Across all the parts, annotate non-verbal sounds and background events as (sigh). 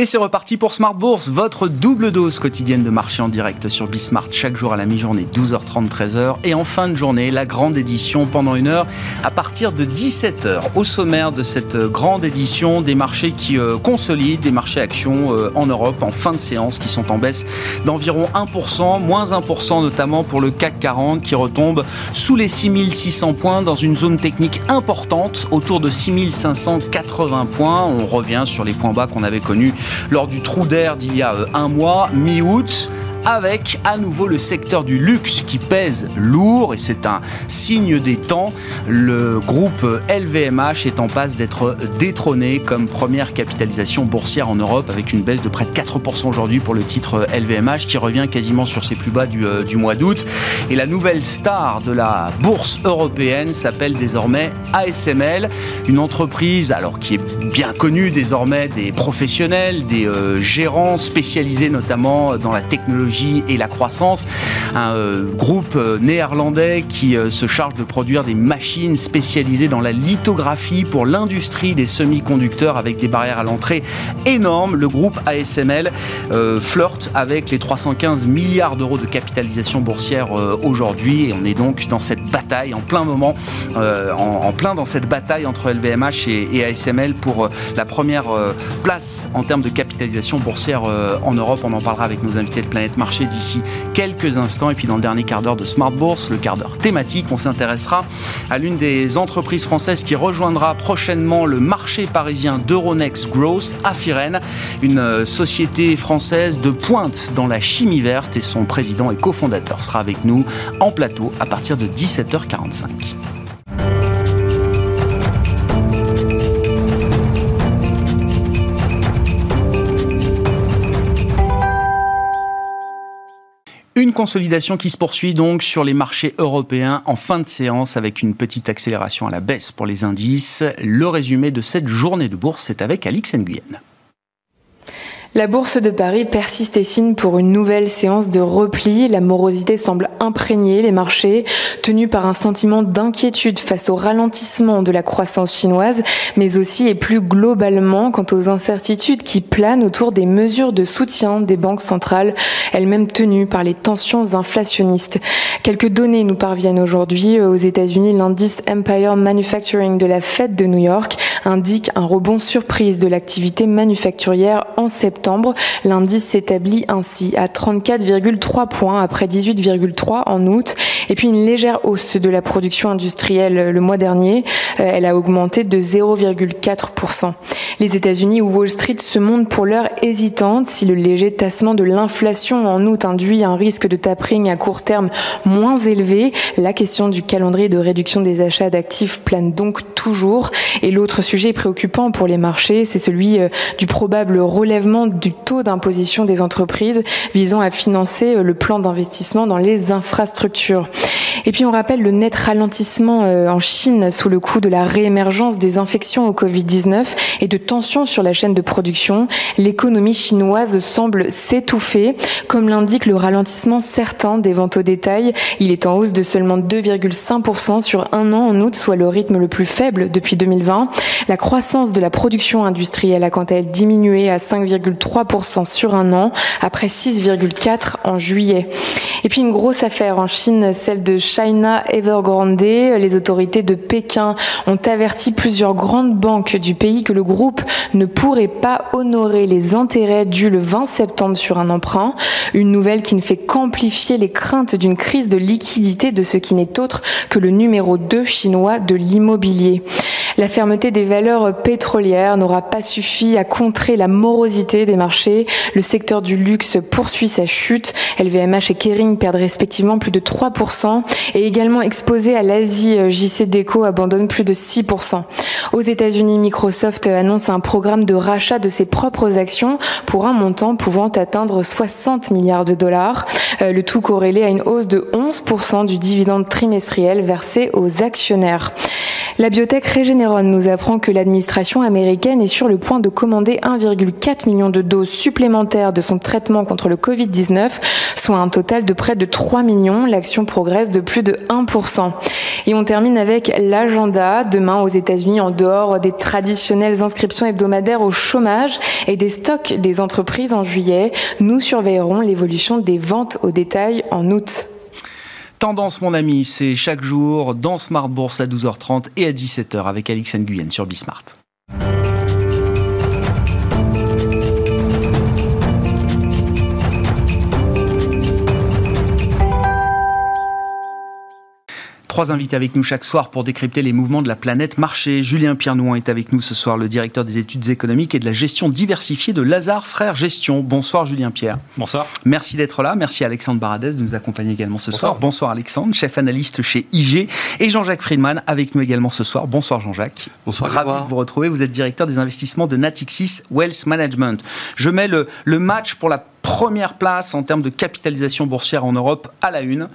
Et c'est reparti pour Smart Bourse, votre double dose quotidienne de marché en direct sur Bismart chaque jour à la mi-journée 12h30 13h et en fin de journée la grande édition pendant une heure à partir de 17h. Au sommaire de cette grande édition des marchés qui euh, consolident, des marchés actions euh, en Europe en fin de séance qui sont en baisse d'environ 1%, moins 1% notamment pour le CAC 40 qui retombe sous les 6600 points dans une zone technique importante autour de 6580 points. On revient sur les points bas qu'on avait connus lors du trou d'air d'il y a euh, un mois, mi-août avec à nouveau le secteur du luxe qui pèse lourd et c'est un signe des temps. Le groupe LVMH est en passe d'être détrôné comme première capitalisation boursière en Europe avec une baisse de près de 4% aujourd'hui pour le titre LVMH qui revient quasiment sur ses plus bas du, euh, du mois d'août. Et la nouvelle star de la bourse européenne s'appelle désormais ASML, une entreprise alors qui est bien connue désormais des professionnels, des euh, gérants spécialisés notamment dans la technologie et la croissance, un euh, groupe euh, néerlandais qui euh, se charge de produire des machines spécialisées dans la lithographie pour l'industrie des semi-conducteurs avec des barrières à l'entrée énormes. Le groupe ASML flirte avec les 315 milliards d'euros de capitalisation boursière aujourd'hui et on est donc dans cette bataille en plein moment, en, plein dans cette bataille entre LVMH et, ASML pour la première place en termes de capitalisation boursière en Europe. On en parlera avec nos invités de Planète marché d'ici quelques instants. Et puis dans le dernier quart d'heure de Smart Bourse, le quart d'heure thématique, on s'intéressera à l'une des entreprises françaises qui rejoindra prochainement le marché parisien d'Euronext Growth à Firène, une euh, société française de pointe dans la chimie verte et son président et cofondateur sera avec nous en plateau à partir de 17h45. Consolidation qui se poursuit donc sur les marchés européens en fin de séance avec une petite accélération à la baisse pour les indices. Le résumé de cette journée de bourse est avec Alix Nguyen. La bourse de Paris persiste et signe pour une nouvelle séance de repli. La morosité semble imprégner les marchés, tenus par un sentiment d'inquiétude face au ralentissement de la croissance chinoise, mais aussi et plus globalement quant aux incertitudes qui planent autour des mesures de soutien des banques centrales, elles-mêmes tenues par les tensions inflationnistes. Quelques données nous parviennent aujourd'hui. Aux États-Unis, l'indice Empire Manufacturing de la Fed de New York indique un rebond surprise de l'activité manufacturière en septembre L'indice s'établit ainsi à 34,3 points après 18,3 en août. Et puis une légère hausse de la production industrielle le mois dernier. Euh, elle a augmenté de 0,4%. Les États-Unis ou Wall Street se montrent pour l'heure hésitantes si le léger tassement de l'inflation en août induit un risque de tapering à court terme moins élevé. La question du calendrier de réduction des achats d'actifs plane donc toujours. Et l'autre sujet préoccupant pour les marchés, c'est celui euh, du probable relèvement du taux d'imposition des entreprises visant à financer euh, le plan d'investissement dans les infrastructures. Et puis on rappelle le net ralentissement euh, en Chine sous le coup de la réémergence des infections au Covid-19 et de tensions sur la chaîne de production. L'économie chinoise semble s'étouffer, comme l'indique le ralentissement certain des ventes au détail. Il est en hausse de seulement 2,5% sur un an en août, soit le rythme le plus faible depuis 2020. La croissance de la production industrielle a quant à elle diminué à 5,3% sur un an, après 6,4% en juillet. Et puis une grosse affaire en Chine, celle de China Evergrande. Les autorités de Pékin ont averti plusieurs grandes banques du pays que le groupe ne pourrait pas honorer les intérêts dus le 20 septembre sur un emprunt. Une nouvelle qui ne fait qu'amplifier les craintes d'une crise de liquidité de ce qui n'est autre que le numéro 2 chinois de l'immobilier. La fermeté des valeurs pétrolières n'aura pas suffi à contrer la morosité des marchés. Le secteur du luxe poursuit sa chute. LVMH et Kering perdent respectivement plus de 3% et également exposé à l'Asie, JC Deco abandonne plus de 6%. Aux États-Unis, Microsoft annonce un programme de rachat de ses propres actions pour un montant pouvant atteindre 60 milliards de dollars. Euh, le tout corrélé à une hausse de 11% du dividende trimestriel versé aux actionnaires. La biotech Nous apprend que l'administration américaine est sur le point de commander 1,4 million de doses supplémentaires de son traitement contre le Covid-19, soit un total de près de 3 millions. L'action progresse de plus de 1%. Et on termine avec l'agenda. Demain aux États-Unis, en dehors des traditionnelles inscriptions hebdomadaires au chômage et des stocks des entreprises en juillet, nous surveillerons l'évolution des ventes au détail en août. Tendance, mon ami, c'est chaque jour dans Smart Bourse à 12h30 et à 17h avec Alix Nguyen sur Bismart. Trois invités avec nous chaque soir pour décrypter les mouvements de la planète marché. Julien Pierre-Nouin est avec nous ce soir, le directeur des études économiques et de la gestion diversifiée de Lazare Frères Gestion. Bonsoir Julien Pierre. Bonsoir. Merci d'être là. Merci Alexandre Baradès de nous accompagner également ce soir. Bonsoir Alexandre, chef analyste chez IG. Et Jean-Jacques Friedman avec nous également ce soir. Bonsoir Jean-Jacques. Bonsoir. Ravi de vous retrouver. Vous êtes directeur des investissements de Natixis Wealth Management. Je mets le, le match pour la première place en termes de capitalisation boursière en Europe à la une.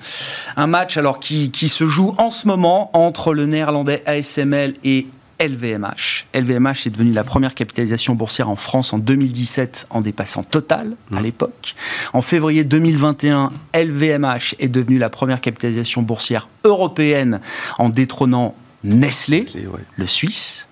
Un match alors qui, qui se joue en ce moment entre le néerlandais ASML et LVMH. LVMH est devenu la première capitalisation boursière en France en 2017 en dépassant Total à Mmh. l'époque. En février 2021, LVMH est devenu la première capitalisation boursière européenne en détrônant Nestlé, Nestlé, ouais. le Suisse.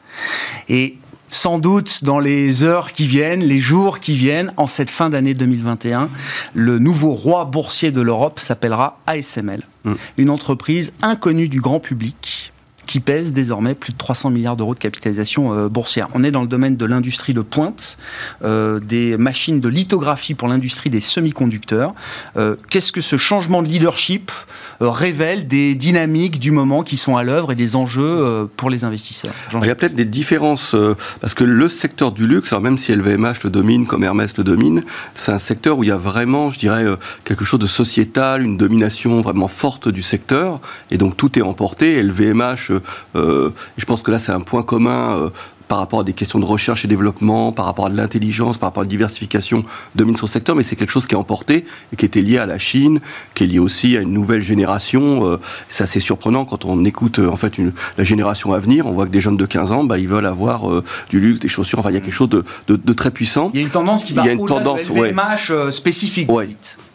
Et sans doute dans les heures qui viennent, les jours qui viennent, en cette fin d'année 2021, le nouveau roi boursier de l'Europe s'appellera ASML, Mm. une entreprise inconnue du grand public qui pèse désormais plus de 300 milliards d'euros de capitalisation euh, boursière. On est dans le domaine de l'industrie de pointe, euh, des machines de lithographie pour l'industrie des semi-conducteurs. Euh, Qu'est-ce que ce changement de leadership révèle des dynamiques du moment qui sont à l'œuvre et des enjeux pour les investisseurs? Il y a peut-être des différences, parce que le secteur du luxe, alors même si LVMH le domine, comme Hermès le domine, c'est un secteur où il y a vraiment, je dirais, quelque chose de sociétal, une domination vraiment forte du secteur, et donc tout est emporté. LVMH, je pense que là c'est un point commun. Par rapport à des questions de recherche et développement, par rapport à de l'intelligence, par rapport à la diversification, domine son secteur, mais c'est quelque chose qui est emporté et qui était lié à la Chine, qui est lié aussi à une nouvelle génération. euh, c'est assez surprenant quand on écoute euh, en fait une, la génération à venir. On voit que des jeunes de 15 ans, bah, ils veulent avoir euh, du luxe, des chaussures. Enfin, il y a quelque chose de, de- de très puissant. Il y a une tendance qui va Il y a une de tendance, ouais. Euh, spécifique. Ouais.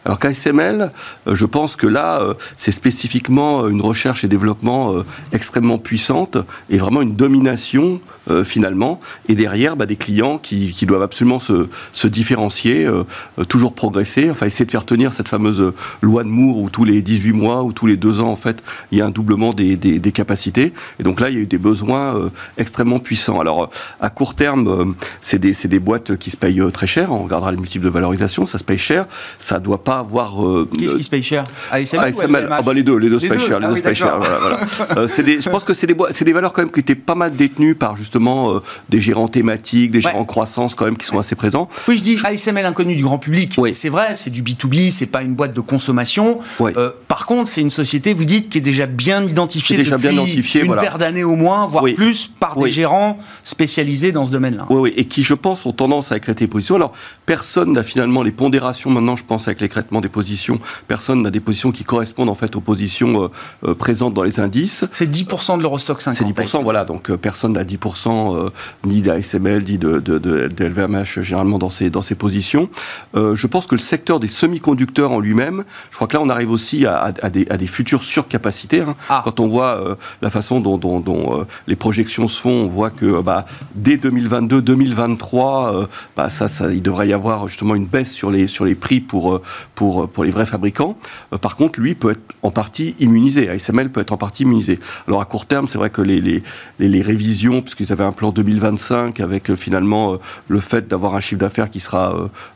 Alors qu'ASML, euh, je pense que là, c'est spécifiquement une recherche et développement extrêmement puissante et vraiment une domination euh, finalement. Et derrière, bah, des clients qui, qui doivent absolument se, se différencier, euh, euh, toujours progresser, enfin essayer de faire tenir cette fameuse loi de Moore où tous les 18 mois ou tous les deux ans, en fait, il y a un doublement des, des- des capacités. Et donc là, il y a eu des besoins euh, extrêmement puissants. Alors, à court terme, c'est des, des boîtes qui se payent très cher. On regardera les multiples de valorisation, ça se paye cher. Ça doit pas avoir... Qu'est-ce qui se paye cher? ASML, ASML, ah bah les deux, les deux se Les payent deux cher, les Ah deux oui, se payent cher. d'accord. Voilà, je pense que c'est des, c'est des valeurs quand même qui étaient pas mal détenues par justement euh, des gérants thématiques, des gérants Ouais. croissance quand même qui sont assez présents. Oui, je dis ASML inconnu du grand public. Oui. C'est vrai, c'est du B2B, c'est pas une boîte de consommation. Oui. Euh, par contre, c'est une société, vous dites, qui est déjà bien identifiée déjà depuis bien une voilà. paire d'années au moins, voire Oui. plus, par des gérants spécialisés dans ce domaine-là. Oui, oui, et qui, je pense, ont tendance à écréter des positions. Alors, personne n'a finalement les pondérations maintenant, je pense, avec l'écrètement des positions, personne n'a des positions qui correspondent en fait aux positions euh, présentes dans les indices. C'est 10% de l'Eurostock 50. C'est 10%, voilà. Donc personne n'a 10%, euh, ni d'ASML, ni de, de, de, de LVMH, généralement dans ces, dans ces positions. Euh, je pense que le secteur des semi-conducteurs en lui-même, je crois que là, on arrive aussi à, à- à des, à des futures surcapacités. hein. Ah. Quand on voit euh, la façon dont, dont- dont, euh, les projections se font, on voit que euh, bah, dès 2022, 2023, euh, bah, ça, ça, il devrait y avoir justement une baisse sur les, sur les prix pour, euh, pour, pour les vrais fabricants. Euh, par contre, lui peut être en partie immunisé. ASML peut être en partie immunisé. Alors à court terme, c'est vrai que les, les, les, les révisions, puisqu'ils un plan 2025 avec euh, finalement euh, le fait d'avoir un chiffre d'affaires qui sera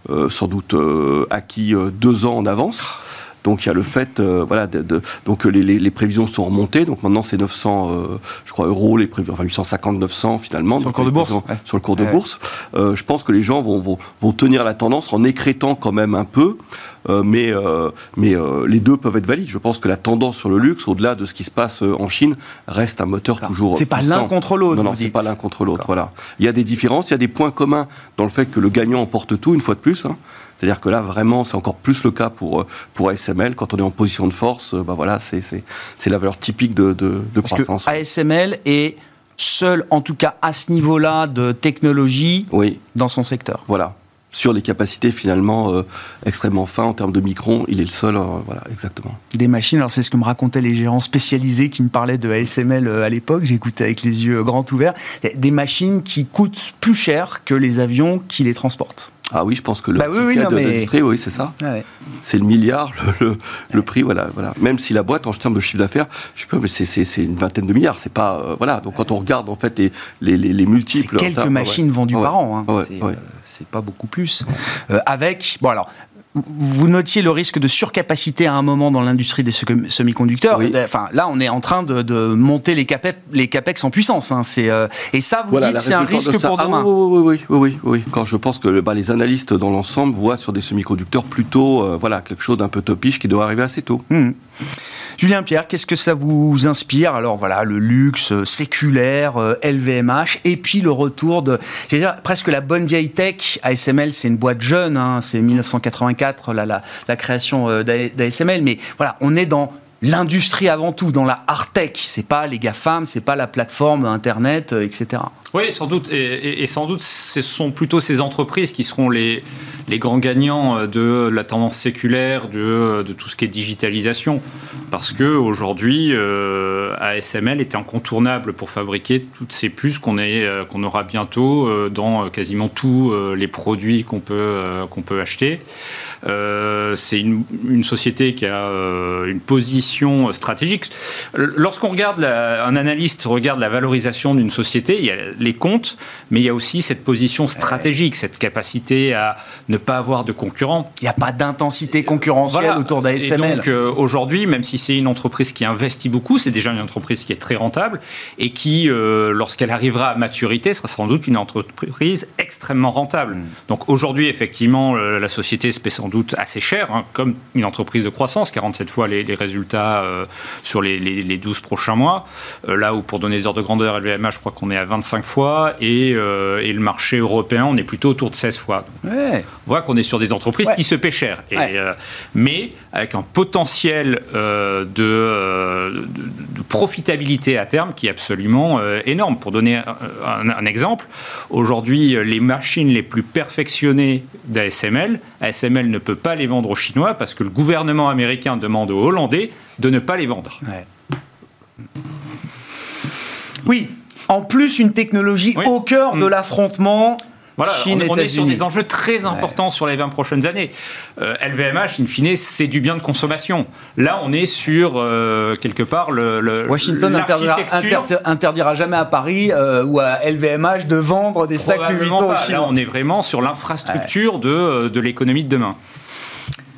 euh, sans doute acquis deux ans en avance. Donc il y a le fait, euh, voilà, de, de- donc les, les, les prévisions sont remontées. Donc maintenant c'est 900, euh, je crois euros, les prévisions, enfin 850, 900 finalement. Sur le cours de bourse, ouais. Sur le cours de Ouais. bourse. Euh, je pense que les gens vont, vont, vont tenir la tendance en écrétant quand même un peu. Euh, mais euh, mais euh, les deux peuvent être valides. Je pense que la tendance sur le luxe, au-delà de ce qui se passe en Chine, reste un moteur toujours. C'est pas l'un contre l'autre, Non, non, c'est pas l'un contre l'autre. Voilà. Il y a des différences, il y a des points communs dans le fait que le gagnant emporte tout une fois de plus. hein. C'est-à-dire que là, vraiment, c'est encore plus le cas pour, euh, pour ASML. Quand on est en position de force, euh, bah voilà, c'est, la valeur typique de, de, de Parce que croissance. ASML est seul, en tout cas à ce niveau-là de technologie, Oui, dans son secteur. voilà. Sur les capacités finalement euh, extrêmement fins en termes de microns, il est le seul. euh, voilà, exactement. Des machines, alors c'est ce que me racontaient les gérants spécialisés qui me parlaient de ASML à l'époque, j'écoutais avec les yeux grands ouverts, des machines qui coûtent plus cher que les avions qui les transportent. Ah oui, je pense que le Bah oui, oui, ticket non, de mais- l'industrie, oui, c'est ça. C'est le milliard, le, le- le prix, voilà, voilà. Même si la boîte, en termes de chiffre d'affaires, je sais pas, mais c'est- une vingtaine de milliards. C'est pas, euh, voilà. Donc quand on regarde en fait les, les, les, les C'est multiples, quelques ça, ouais, machines vendues ouais, par an. hein. c'est euh, c'est pas beaucoup plus. Euh, avec, bon alors, vous notiez le risque de surcapacité à un moment dans l'industrie des semi-conducteurs. Oui. Euh, Enfin, là, on est en train de, de monter les, capex, les capex en puissance. hein. C'est, euh, et ça, vous Voilà, dites, c'est un risque de pour Ah demain. oui, oui, oui, oui. Quand je pense que bah, les analystes dans l'ensemble voient sur des semi-conducteurs plutôt, euh, voilà, quelque chose d'un peu topiche qui doit arriver assez tôt. Mhm. Julien Pierre, qu'est-ce que ça vous inspire Alors voilà, le luxe euh, séculaire, euh, LVMH, et puis le retour de, j'allais dire, presque la bonne vieille tech. ASML, c'est une boîte jeune, hein, c'est 1984 la, la, la création euh, d'A- d'ASML, mais voilà, on est dans l'industrie avant tout, dans la hard tech. C'est pas les GAFAM, c'est pas la plateforme Internet, euh, etc. Oui, sans doute. Et, sans doute, ce sont plutôt ces entreprises qui seront les, grands gagnants euh, de la tendance séculaire, de, de tout ce qui est digitalisation. Parce que aujourd'hui, euh, ASML est incontournable pour fabriquer toutes ces puces qu'on euh, qu'on aura bientôt euh, dans euh, quasiment tous euh, les produits qu'on peut, euh, qu'on peut acheter. Euh, c'est une, société qui a euh, une position stratégique. Lorsqu'on regarde, un analyste regarde la valorisation d'une société, il y a les comptes, mais il y a aussi cette position stratégique, cette capacité à ne pas avoir de concurrents. Il n'y a pas d'intensité concurrentielle Voilà. autour d'ASML. donc euh, aujourd'hui, même si c'est une entreprise qui investit beaucoup, c'est déjà une entreprise qui est très rentable et qui, euh, lorsqu'elle arrivera à maturité, sera sans doute une entreprise extrêmement rentable. Mm. Donc aujourd'hui, effectivement, euh, la société se paie sans doute assez cher, hein, comme une entreprise de croissance, 47 fois les, les résultats euh, sur les, les- les 12 prochains mois. Euh, là où, pour donner des ordres de grandeur, LVMH, je crois qu'on est à 25 fois et, euh, et le marché européen, on est plutôt autour de 16 fois. Ouais. On voit qu'on est sur des entreprises Ouais. qui se paient cher, Et, Ouais. euh, mais avec un potentiel euh, de, de- de profitabilité à terme qui est absolument énorme. Pour donner un, exemple, aujourd'hui, les machines les plus perfectionnées d'ASML, ASML ne peut pas les vendre aux Chinois parce que le gouvernement américain demande aux Hollandais de ne pas les vendre. Oui, en plus une technologie Oui. au cœur de Mm. l'affrontement Voilà, on, on est sur des enjeux très importants sur les 20 prochaines années. Euh, LVMH, in fine, c'est du bien de consommation. Là, on est sur, euh, quelque part, le, le- Washington interdira, l'architecture. inter- interdira jamais à Paris euh, ou à LVMH de vendre des sacs Louis Vuitton. Là, on est vraiment sur l'infrastructure de, de l'économie de demain.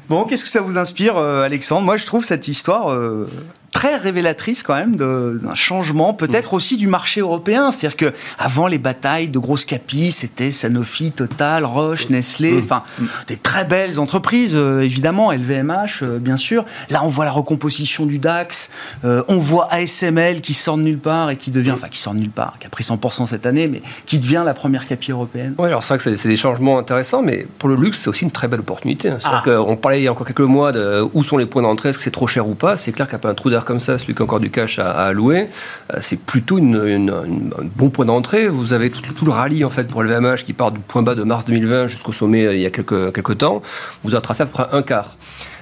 Bon, qu'est-ce que ça vous inspire, euh, Alexandre? Moi, je trouve cette histoire euh, très révélatrice quand même d'un changement, peut-être aussi du marché européen. C'est-à-dire que avant les batailles de grosses capis, c'était Sanofi, Total, Roche, Nestlé, enfin des très belles entreprises, euh, évidemment, LVMH, euh, bien sûr. Là, on voit la recomposition du DAX, euh, on voit ASML qui sort de nulle part et qui devient, enfin qui sort de nulle part, qui a pris 100% cette année, mais qui devient la première capi européenne. Oui, alors c'est vrai que c'est- des changements intéressants, mais pour le luxe, c'est aussi une très belle opportunité. hein. Ah. qu'on parlait il y a encore quelques mois de où sont les points d'entrée, est-ce que c'est trop cher ou pas. C'est clair qu'après un trou comme ça, celui qui a encore du cash à, euh, c'est plutôt un bon point d'entrée. Vous avez tout, le rallye en fait pour le VMH qui part du point bas de mars 2020 jusqu'au sommet euh, il y a quelques, temps. Vous tracé à peu près un quart.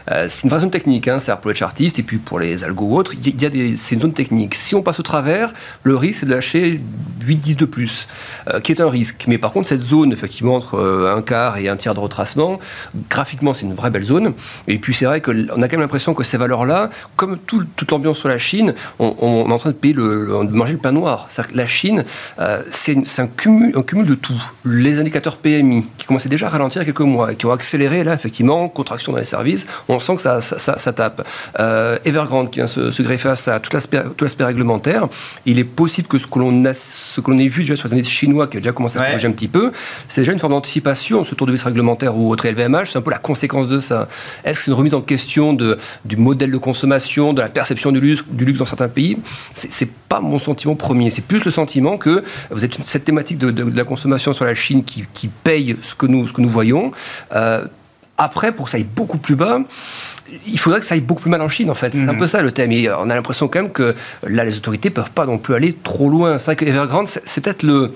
Euh, c'est une vraie zone technique, hein, c'est-à-dire pour les chartistes et puis pour les algos ou autres, y- a des, c'est une zone technique. Si on passe au travers, le risque c'est de lâcher 8-10 de plus, euh, qui est un risque. Mais par contre, cette zone, effectivement, entre euh, un quart et un tiers de retracement, graphiquement, c'est une vraie belle zone. Et puis c'est vrai qu'on a quand même l'impression que ces valeurs-là, comme tout- toute l'ambiance sur la Chine, on, est en train de manger le pain noir. C'est-à-dire que la Chine, c'est c'est un cumul, un cumul de tout. Les indicateurs PMI, qui commençaient déjà à ralentir il y a quelques mois, et qui ont accéléré là, effectivement, contraction dans les services, on sent que ça, ça, ça- ça tape. Euh, Evergrande qui vient se, se greffer à ça, tout l'aspect réglementaire. Il est possible que ce que l'on a, ce que l'on ait vu déjà sur les indices chinois, qui a déjà commencé à Ouais. corriger un petit peu, c'est déjà une forme d'anticipation, ce tour de vis réglementaire ou autre LVMH, c'est un peu la conséquence de ça. Est-ce que c'est une remise en question de, du modèle de consommation, de la perception du luxe, du luxe dans certains pays? C'est c'est pas mon sentiment premier. C'est plus le sentiment que vous êtes une- cette thématique de, de- de la consommation sur la Chine qui, qui paye ce que nous, ce que nous voyons. Euh, Après, pour que ça aille beaucoup plus bas, il faudrait que ça aille beaucoup plus mal en Chine, en fait. C'est un mhm. peu ça le thème. Et on a l'impression quand même que là, les autorités peuvent pas non plus aller trop loin. C'est vrai que Evergrande, c'est peut-être le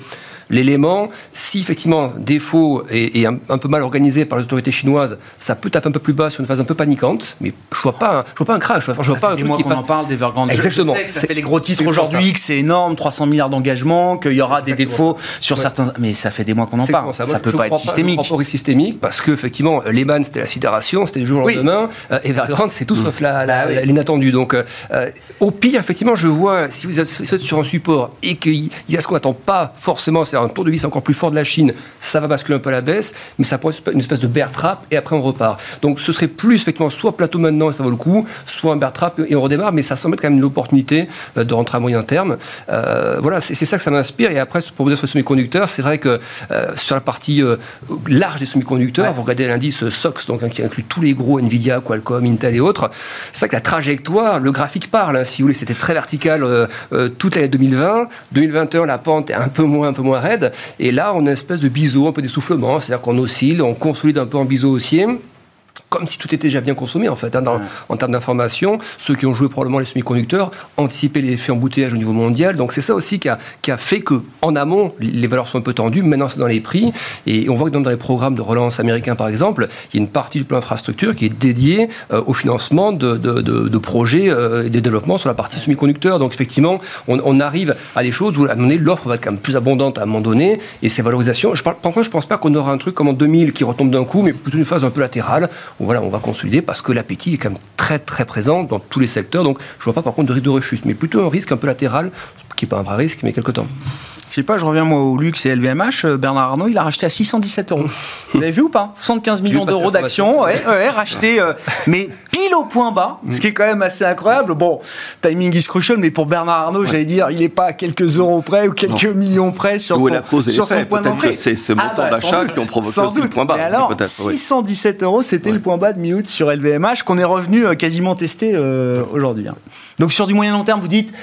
l'élément. Si effectivement défaut est, un, peu mal organisé par les autorités chinoises, ça peut taper un peu plus bas sur une phase un peu paniquante. Mais je vois pas, un, je vois pas un crash. Je vois, ça pas fait des mois qu'on en parle d'Evergrande. Exactement. Je, sais que ça fait les gros titres aujourd'hui, que c'est énorme, 300 milliards d'engagement, qu'il y aura des défauts sur certains. Mais ça fait des mois qu'on en parle. Ça, ça peut pas être systémique. Pas, systémique parce que effectivement, Lehman c'était la sidération, c'était le jour au lendemain. Euh, Evergrande c'est tout mm. sauf bah l'inattendu. Donc euh, euh, au pire, effectivement, je vois si vous êtes sur un support et qu'il y a ce qu'on n'attend pas forcément, c'est un tour de vis encore plus fort de la Chine, ça va basculer un peu à la baisse, mais ça pourrait être une espèce de bear trap et après on repart. Donc ce serait plus effectivement soit plateau maintenant et ça vaut le coup, soit un bear trap et on redémarre, mais ça semble être quand même une opportunité euh, de rentrer à moyen terme. Euh, voilà, c'est ça que ça m'inspire. Et après, pour vous dire sur les semi-conducteurs, c'est vrai que euh, sur la partie large des semi-conducteurs, vous regardez l'indice SOX, donc hein, qui inclut tous les gros Nvidia, Qualcomm, Intel et autres. C'est vrai que la trajectoire, le graphique parle. Hein, si vous voulez, c'était très vertical toute l'année 2020. 2021, la pente est un peu moins, un peu moins Et là, on a une espèce de biseau, un peu d'essoufflement, c'est-à-dire qu'on oscille, on consolide un peu en biseau haussier comme si tout était déjà bien consommé en fait, hein, en termes d'information. Ceux qui ont joué probablement les semi-conducteurs, anticiper les effets embouteillage au niveau mondial. Donc c'est ça aussi qui a, qui a fait que en amont, les valeurs sont un peu tendues. Maintenant, c'est dans les prix. Et on voit que dans les programmes de relance américains, par exemple, il y a une partie du plan infrastructure qui est dédiée euh, au financement de, de, de, projets euh, et de développement sur la partie semi-conducteurs. Donc effectivement, on, arrive à des choses où à un moment donné, l'offre va être quand même plus abondante à un moment donné. Et ces valorisations, je par contre, je pense pas qu'on aura un truc comme en 2000 qui retombe d'un coup, mais plutôt une phase un peu latérale voilà, on va consolider parce que l'appétit est quand même très très présent dans tous les secteurs. Donc je vois pas par contre de risque de rechute, mais plutôt un risque un peu latéral, qui n'est pas un vrai risque, mais quelque temps. Je sais pas, je reviens moi au luxe et LVMH. Euh, Bernard Arnault, il a racheté à 617 euros. (laughs) Vous l'avez vu ou pas? 75 millions d'euros d'actions, ouais, ouais, racheté, euh, mais pile au point bas, ce qui est quand même assez incroyable. Bon, timing is crucial, mais pour Bernard Arnault, j'allais dire, il n'est pas à quelques euros près ou quelques millions près sur son, sur son point d'entrée. C'est ce montant ah bah, d'achat qui ont provoqué aussi le point bas. Mais alors, 617 euros, c'était le point bas de mi-août sur LVMH qu'on est revenu euh, quasiment tester aujourd'hui. Hein. Donc sur du moyen long terme, vous dites,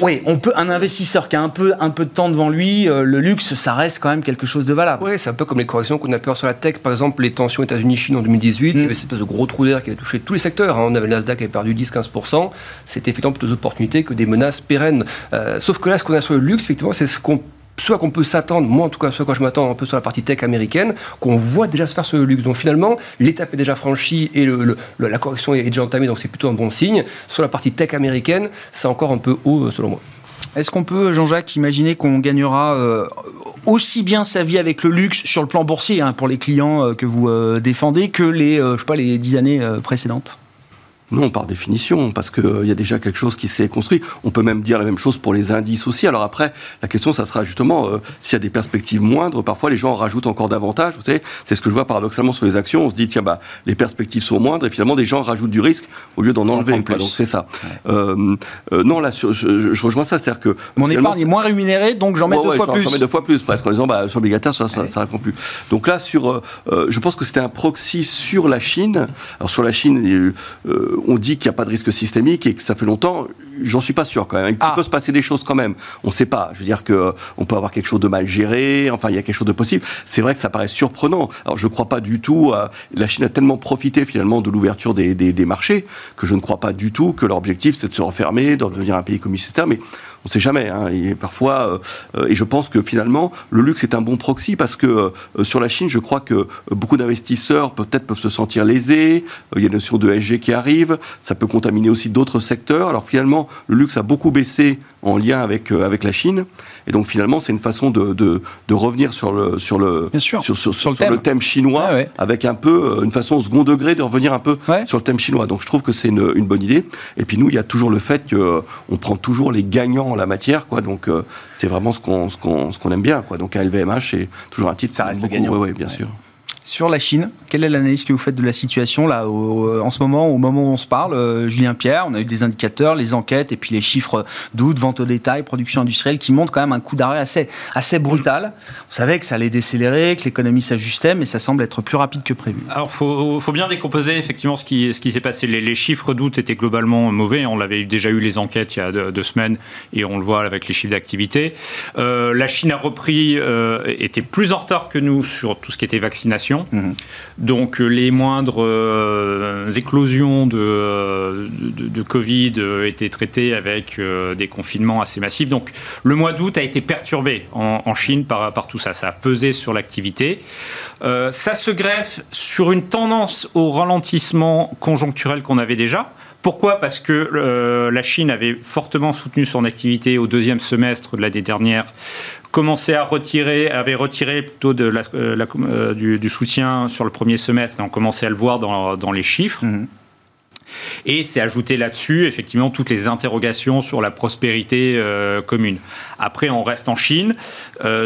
oui, on peut un investisseur qui a un peu un peu de temps devant lui, le luxe, ça reste quand même quelque chose de valable. Oui, c'est un peu comme les corrections qu'on a pu sur la tech. Par exemple, les tensions États-Unis-Chine en 2018, il y mm. avait cette espèce de gros trou d'air qui avait touché tous les secteurs. Hein. On avait le Nasdaq qui avait perdu 10-15%. C'était effectivement plutôt des opportunités que des menaces pérennes. Euh, sauf que là, ce qu'on a sur le luxe, effectivement, c'est ce qu'on soit qu'on peut s'attendre, moi en tout cas, soit quand je m'attends un peu sur la partie tech américaine, qu'on voit déjà se faire sur le luxe. Donc finalement, l'étape est déjà franchie et le, la correction est déjà entamée, donc c'est plutôt un bon signe. Sur la partie tech américaine, c'est encore un peu haut euh, selon moi. Est-ce qu'on peut, Jean-Jacques, imaginer qu'on gagnera euh, aussi bien sa vie avec le luxe sur le plan boursier hein, pour les clients euh, que vous euh, défendez que les, je pas, les dix années précédentes? Non, par définition, parce qu'il euh, y a déjà quelque chose qui s'est construit. On peut même dire la même chose pour les indices aussi. Alors après, la question, ça sera justement euh, s'il y a des perspectives moindres. Parfois, les gens rajoutent encore davantage. Vous savez, c'est ce que je vois paradoxalement sur les actions. On se dit tiens bah les perspectives sont moindres et finalement des gens rajoutent du risque au lieu d'en enlever. Donc c'est ça. Euh, non, là, je, je, rejoins ça, c'est-à-dire que mon épargne est moins rémunérée, donc j'en mets deux fois plus. J'en mets deux fois plus, presque en disant bah sur l'obligataire ça, ça, ça, répond plus. Donc là, sur, je pense que c'était un proxy sur la Chine. Alors sur la Chine, on dit qu'il n'y a pas de risque systémique et que ça fait longtemps, j'en suis pas sûr quand même. Il ah. peut se passer des choses quand même. On ne sait pas. Je veux dire que on peut avoir quelque chose de mal géré. Enfin, il y a quelque chose de possible. C'est vrai que ça paraît surprenant. Alors, je ne crois pas du tout. la Chine a tellement profité finalement de l'ouverture des, des, marchés que je ne crois pas du tout que leur objectif c'est de se refermer, de devenir un pays communautaire. Mais on ne sait jamais. Hein, et parfois, euh, et je pense que finalement, le luxe est un bon proxy parce que euh, sur la Chine, je crois que beaucoup d'investisseurs peut-être peuvent se sentir lésés. Il y a une notion de SG qui arrive. Ça peut contaminer aussi d'autres secteurs. Alors finalement, le luxe a beaucoup baissé en lien avec, euh, avec la Chine. Et donc finalement, c'est une façon de, de, de, revenir sur le, sur le, sur, sur, sur, le, thème. chinois, avec un peu une façon au second degré de revenir un peu sur le thème chinois. Donc je trouve que c'est une, une, bonne idée. Et puis nous, il y a toujours le fait qu'on prend toujours les gagnants en la matière. Quoi. Donc euh, c'est vraiment ce qu'on qu'on aime bien. Quoi. Donc un LVMH, c'est toujours un titre. Ça reste le gagnant. Oui, bien sûr. Sur la Chine, quelle est l'analyse que vous faites de la situation là en ce moment, au moment où on se parle euh, Julien Pierre, on a eu des indicateurs, les enquêtes et puis les chiffres d'août, vente au détail, production industrielle qui montrent quand même un coup d'arrêt assez, assez brutal. On savait que ça allait décélérer, que l'économie s'ajustait, mais ça semble être plus rapide que prévu. Alors, il faut, bien décomposer effectivement ce qui, ce qui s'est passé. Les, chiffres d'août étaient globalement mauvais. On avait déjà eu les enquêtes il y a deux, semaines et on le voit avec les chiffres d'activité. Euh, la Chine a repris, euh, était plus en retard que nous sur tout ce qui était vaccination Mmh. Donc les moindres éclosions de, de, Covid étaient traitées avec des confinements assez massifs. Donc le mois d'août a été perturbé en, Chine par, par, tout ça. Ça a pesé sur l'activité. ça se greffe sur une tendance au ralentissement conjoncturel qu'on avait déjà. Pourquoi? Parce que euh, la Chine avait fortement soutenu son activité au deuxième semestre de l'année dernière, commençait à retirer, avait retiré plutôt de la, euh, euh, du, soutien sur le premier semestre, et on commençait à le voir dans, les chiffres. Mhm. Et c'est ajouté là-dessus, effectivement, toutes les interrogations sur la prospérité commune. Après, on reste en Chine,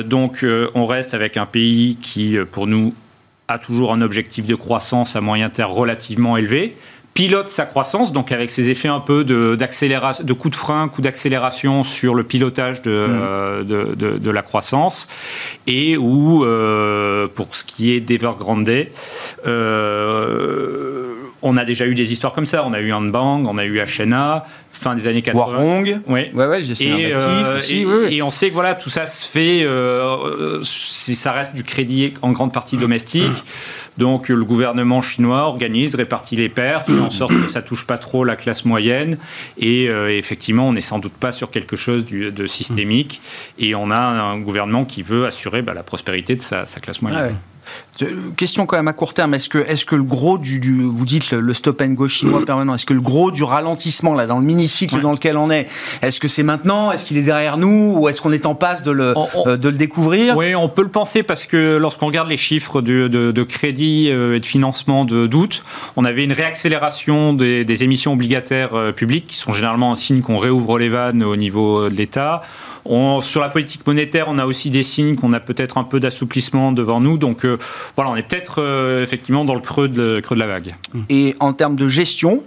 donc on reste avec un pays qui, pour nous, a toujours un objectif de croissance à moyen terme relativement élevé, pilote sa croissance, donc avec ses effets un peu de, de coup de frein, coup d'accélération sur le pilotage de, mmh. euh, de, la croissance, et où, euh, pour ce qui est d'Evergrande, euh, on a déjà eu des histoires comme ça. On a eu Handbang, on a eu HNA, fin des années 80. Warhong. Oui. Ouais, ouais, et, euh, aussi. Et, on sait que voilà, tout ça se fait, euh, ça reste du crédit en grande partie domestique. Donc le gouvernement chinois organise, répartit les pertes, fait en sorte que ça touche pas trop la classe moyenne. Et euh, effectivement, on n'est sans doute pas sur quelque chose de systémique. Et on a un gouvernement qui veut assurer bah, la prospérité de sa, classe moyenne. Question quand même à court terme. Est-ce que, est que le gros du, vous dites le, stop and go chinois permanent, est-ce que le gros du ralentissement là dans le mini-cycle dans lequel on est, est-ce que c'est maintenant, est-ce qu'il est derrière nous? Ou est-ce qu'on est en passe de le, euh, de le découvrir? Oui, on peut le penser parce que lorsqu'on regarde les chiffres de, de, crédit euh, et de financement d'août, on avait une réaccélération des, des émissions obligataires euh, publiques qui sont généralement un signe qu'on réouvre les vannes au niveau de l'État sur la politique monétaire, on a aussi des signes qu'on a peut-être un peu d'assouplissement devant nous. Donc euh, voilà, on est peut-être euh, effectivement dans le creux de, creux de la vague. Et en termes de gestion,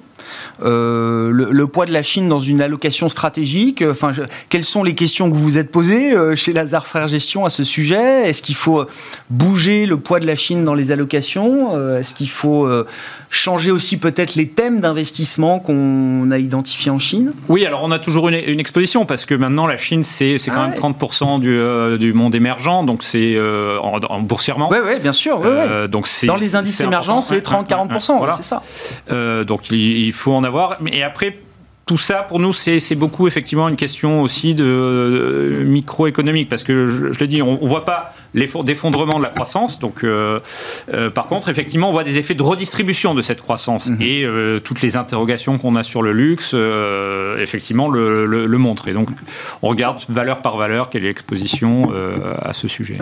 euh, le, poids de la Chine dans une allocation stratégique Enfin, quelles sont les questions que vous vous êtes posées chez Lazare Frères Gestion à ce sujet? Est-ce qu'il faut bouger le poids de la Chine dans les allocations Est-ce qu'il faut changer aussi peut-être les thèmes d'investissement qu'on a identifiés en Chine? Oui, alors on a toujours une, exposition parce que maintenant la Chine c'est quand ah même 30% du, euh, du, monde émergent, donc c'est euh, en, boursièrement. Oui, bien sûr. Euh, donc Dans les indices émergents, c'est 30-40%, voilà. c'est ça. donc il, faut en avoir. Et après, tout ça, pour nous, c'est beaucoup effectivement une question aussi de, microéconomique, parce que je, je le dis, on ne voit pas l'effondrement de la croissance. Donc, euh, euh, par contre, effectivement, on voit des effets de redistribution de cette croissance. Mhm. Et euh, toutes les interrogations qu'on a sur le luxe, effectivement, le, le, montrent. Et donc, on regarde valeur par valeur quelle est l'exposition à ce sujet.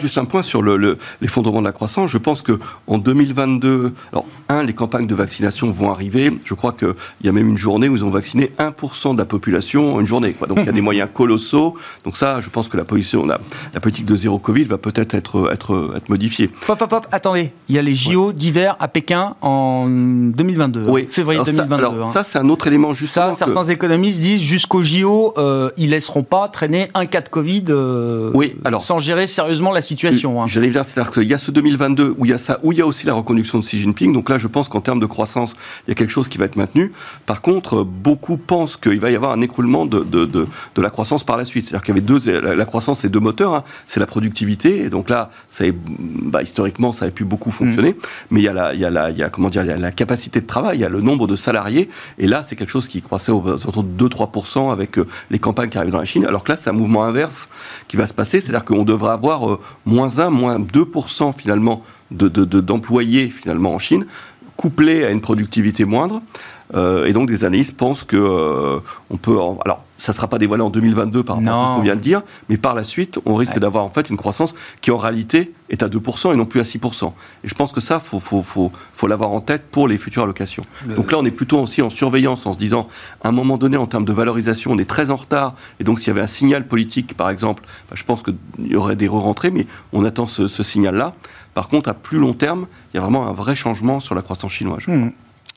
Juste un point sur l'effondrement le, de la croissance. Je pense que en 2022, alors un, les campagnes de vaccination vont arriver. Je crois qu'il y a même une journée où ils ont vacciné 1% de la population en une journée. Quoi. Donc il y a des (laughs) moyens colossaux. Donc ça, je pense que la, position, la, la politique de zéro Covid va peut-être être, être, être modifiée. Pop, pop, pop, attendez. Il y a les JO d'hiver à Pékin en 2022. Hein. Oui. Février 2022. Ça, alors, ça, c'est un autre élément juste. Ça, certains économistes disent jusqu'au JO, euh, ils laisseront pas traîner un cas de Covid euh, oui, alors, sans gérer sérieusement la situation. Hein. J'allais dire, c'est-à-dire qu'il y a ce 2022 où il y a ça, où il y a aussi la reconduction de Xi Jinping. Donc là, je pense qu'en termes de croissance, il y a quelque chose qui va être maintenu. Par contre, beaucoup pensent qu'il va y avoir un écroulement de, de, de, de la croissance par la suite. C'est-à-dire qu'il y avait deux, la, croissance, c'est deux moteurs. Hein. C'est la productivité. Et donc là, ça bah, historiquement, ça a pu beaucoup fonctionner. Mm. Mais il y a la, il y a la, il y a, comment dire, il y a la capacité de travail, il y a le nombre de salariés. Et là, c'est quelque chose qui croissait autour de 2-3% avec euh, les campagnes qui arrivent dans la Chine. Alors que là, c'est un mouvement inverse qui va se passer. C'est-à-dire qu'on devrait avoir euh, moins 1, moins 2% finalement d'employés de, finalement en Chine, couplé à une productivité moindre. Euh, et donc des analystes pensent que euh, on peut. alors, ça ne sera pas dévoilé en 2022 par rapport à tout ce qu'on vient de dire, mais par la suite, on risque d'avoir en fait une croissance qui en réalité est à 2% et non plus à 6%. Et je pense que ça, faut, faut, faut, faut l'avoir en tête pour les futures allocations. Donc là, on est plutôt aussi en surveillance, en se disant, à un moment donné, en termes de valorisation, on est très en retard. Et donc, s'il y avait un signal politique, par exemple, bah, je pense qu'il y aurait des re-rentrées, mais on attend ce, signal-là. Par contre, à plus long terme, il y a vraiment un vrai changement sur la croissance chinoise. Mmh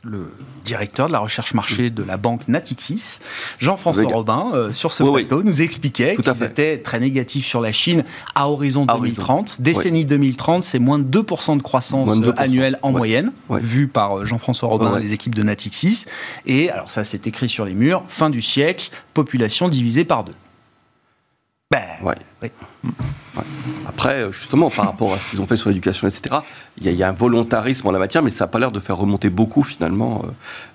le directeur de la recherche marché de la banque Natixis, Jean-François Robin, euh, sur ce plateau, nous expliquait qu'il était très négatif sur la Chine à horizon 2030. Décennie 2030, c'est moins de 2% de croissance annuelle en moyenne, vue par euh, Jean-François Robin et les équipes de Natixis. Et alors ça, c'est écrit sur les murs, fin du siècle, population divisée par deux. Ben, Ouais. Après, justement, par rapport à ce qu'ils ont fait sur l'éducation, etc., il y, a, il y, a un volontarisme en la matière, mais ça n'a pas l'air de faire remonter beaucoup, finalement,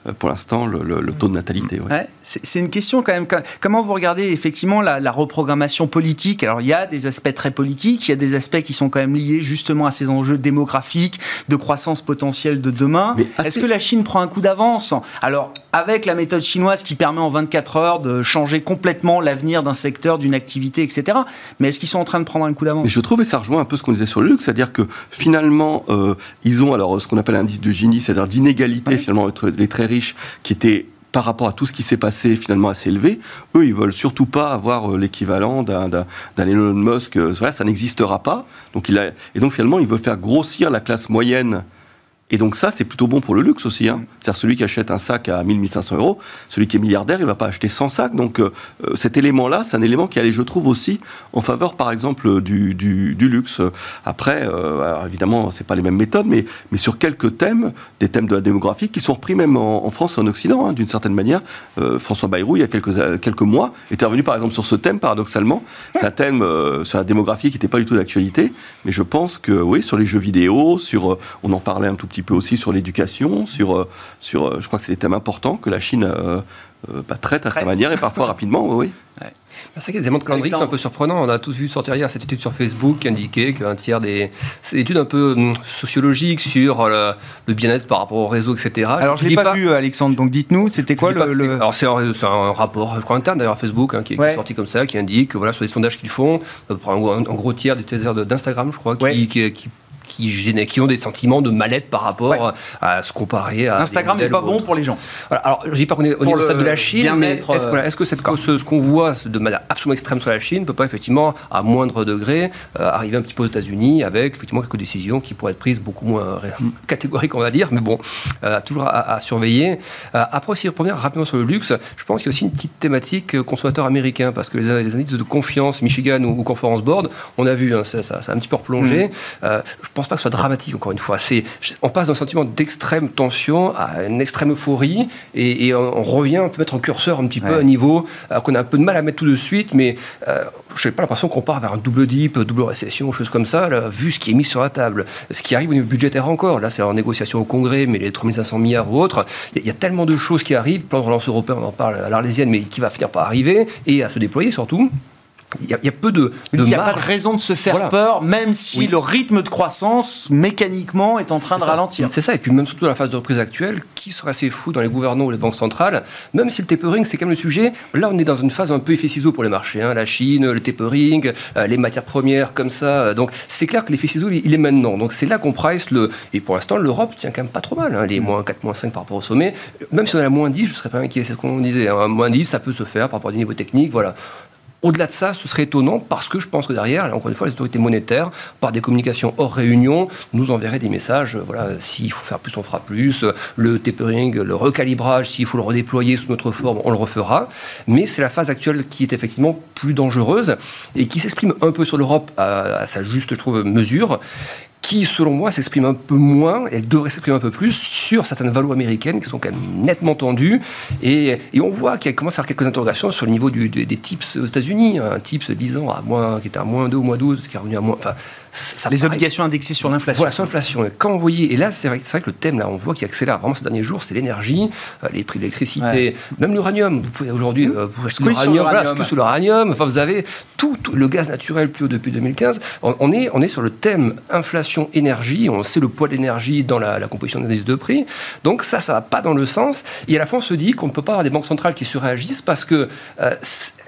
euh, pour l'instant, le, le, le, taux de natalité. Ouais. Ouais, c'est une question quand même. Comment vous regardez effectivement la, la, reprogrammation politique? Alors, il y a des aspects très politiques, il y a des aspects qui sont quand même liés justement à ces enjeux démographiques, de croissance potentielle de demain. Assez... Est-ce que la Chine prend un coup d'avance? Alors, avec la méthode chinoise qui permet en 24 heures de changer complètement l'avenir d'un secteur, d'une activité, etc. Mais est-ce qu'ils sont en train de prendre un coup d'avance? Je trouve, et ça rejoint un peu ce qu'on disait sur le luxe, c'est-à-dire que finalement, euh, ils ont alors ce qu'on appelle un indice de Gini, c'est-à-dire d'inégalité finalement entre les très riches qui étaient par rapport à tout ce qui s'est passé finalement assez élevé, eux ils veulent surtout pas avoir euh, l'équivalent d'un Elon Musk, euh, ça n'existera pas. Donc il a, et donc finalement il veut faire grossir la classe moyenne et donc ça, c'est plutôt bon pour le luxe aussi. Hein. C'est-à-dire celui qui achète un sac à 1000-1500 euros, celui qui est milliardaire, il ne va pas acheter 100 sacs. Donc euh, cet élément-là, c'est un élément qui allait, je trouve, aussi en faveur, par exemple, du, luxe. Après, euh, évidemment, c'est pas les mêmes méthodes, mais, sur quelques thèmes, des thèmes de la démographie, qui sont repris même en, France et en Occident, hein, d'une certaine manière. Euh, François Bayrou, il y a quelques, mois, était revenu, par exemple, sur ce thème, paradoxalement. C'est un thème euh, sur la démographie qui n'était pas du tout d'actualité, mais je pense que, oui, sur les jeux vidéo, sur, on en parlait un tout petit peu aussi sur l'éducation, sur, sur, je crois que c'est des thèmes importants que la Chine euh, bah, traite à sa manière et parfois (laughs) rapidement, oui. Ouais. C'est vrai qu'il y a des éléments de calendrier qui sont un peu surprenants. On a tous vu sortir hier cette étude sur Facebook qui indiquait qu'un tiers des. C'est une étude un peu hum, sociologique sur le, le bien-être par rapport au réseau, etc. Alors je ne l'ai pas, pas, vu, Alexandre, donc dites-nous, c'était quoi le. le... Alors c'est un, un, rapport, je crois, interne d'ailleurs Facebook, hein, qui, est, ouais. qui, est sorti comme ça, qui indique que voilà, sur les sondages qu'ils font, un, un, gros tiers des utilisateurs d'Instagram, je crois, qui, ouais. qui, qui qui, ont des sentiments de mal-être par rapport ouais. à se comparer à. Instagram n'est pas bon pour les gens. Voilà. Alors, je dis pas qu'on est au niveau stade de la Chine, mais est-ce euh... est que cette, ce, ce qu'on voit de manière absolument extrême sur la Chine ne peut pas effectivement, à moindre degré, euh, arriver un petit peu aux États-Unis avec effectivement quelques décisions qui pourraient être prises beaucoup moins (laughs) catégoriques, on va dire, mais bon, euh, toujours à, à surveiller. Euh, après aussi, revenir rapidement sur le luxe, je pense qu'il y a aussi une petite thématique consommateur américain, parce que les, les indices de confiance, Michigan ou, ou Conference Board, on a vu, hein, ça, ça, ça, a un petit peu replongé. Mmh. je pense pas que ce soit dramatique, encore une fois. C'est, on passe d'un sentiment d'extrême tension à une extrême euphorie, et, et on, on, revient, on peut mettre un curseur un petit ouais. peu à niveau, euh, qu'on a un peu de mal à mettre tout de suite, mais euh, je n'ai pas l'impression qu'on part vers un double dip, double récession, choses comme ça, là, vu ce qui est mis sur la table. Ce qui arrive au niveau budgétaire encore, là c'est en négociation au Congrès, mais les 3500 milliards ou autres, il y, y, a tellement de choses qui arrivent, plan de relance européen, on en parle à l'arlésienne, mais qui va finir par arriver, et à se déployer surtout. Il y, a, il y, a, peu de. de il n'y a pas de raison de se faire voilà. peur, même si oui. le rythme de croissance, mécaniquement, est en train est de ça. ralentir. C'est ça, et puis même surtout dans la phase de reprise actuelle, qui serait assez fou dans les gouvernements ou les banques centrales, même si le tapering, c'est quand même le sujet, là on est dans une phase un peu effet ciseau pour les marchés. Hein, la Chine, le tapering, euh, les matières premières comme ça. Donc c'est clair que l'effet ciseau, il, il, est maintenant. Donc c'est là qu'on price le. Et pour l'instant, l'Europe tient quand même pas trop mal. Hein, les moins 4, moins 5 par rapport au sommet. Même si on a moins 10, je ne serais pas inquiet, c'est ce qu'on disait. Hein, moins 10, ça peut se faire par rapport à des niveaux techniques. Voilà. Au-delà de ça, ce serait étonnant parce que je pense que derrière, encore une fois, les autorités monétaires, par des communications hors réunion, nous enverraient des messages. Voilà, s'il faut faire plus, on fera plus. Le tapering, le recalibrage, s'il faut le redéployer sous notre forme, on le refera. Mais c'est la phase actuelle qui est effectivement plus dangereuse et qui s'exprime un peu sur l'Europe à, sa juste, mesure qui, selon moi, s'exprime un peu moins, elle devrait s'exprimer un peu plus sur certaines valeurs américaines qui sont quand même nettement tendues. Et, on voit qu'il commence à avoir quelques interrogations sur le niveau des, tips aux États-Unis. Un tips 10 ans à moins, qui était à moins 2 ou moins 12, qui est revenu à moins. Enfin, ça les paraît... obligations indexées sur l'inflation. Voilà, sur l'inflation. Quand vous voyez, et là, c'est vrai, vrai, que le thème, là, on voit qu'il accélère vraiment ces derniers jours, c'est l'énergie, euh, les prix de l'électricité, ouais. même l'uranium. Vous pouvez aujourd'hui, euh, vous achetez l'uranium, voilà, plus sur l'uranium. Enfin, vous avez tout, tout, le gaz naturel plus haut depuis 2015. On, on, est, on est sur le thème inflation, énergie. On sait le poids de l'énergie dans la, la composition des indices de prix. Donc ça, ça va pas dans le sens. Et à la fin, on se dit qu'on ne peut pas avoir des banques centrales qui surréagissent parce que euh,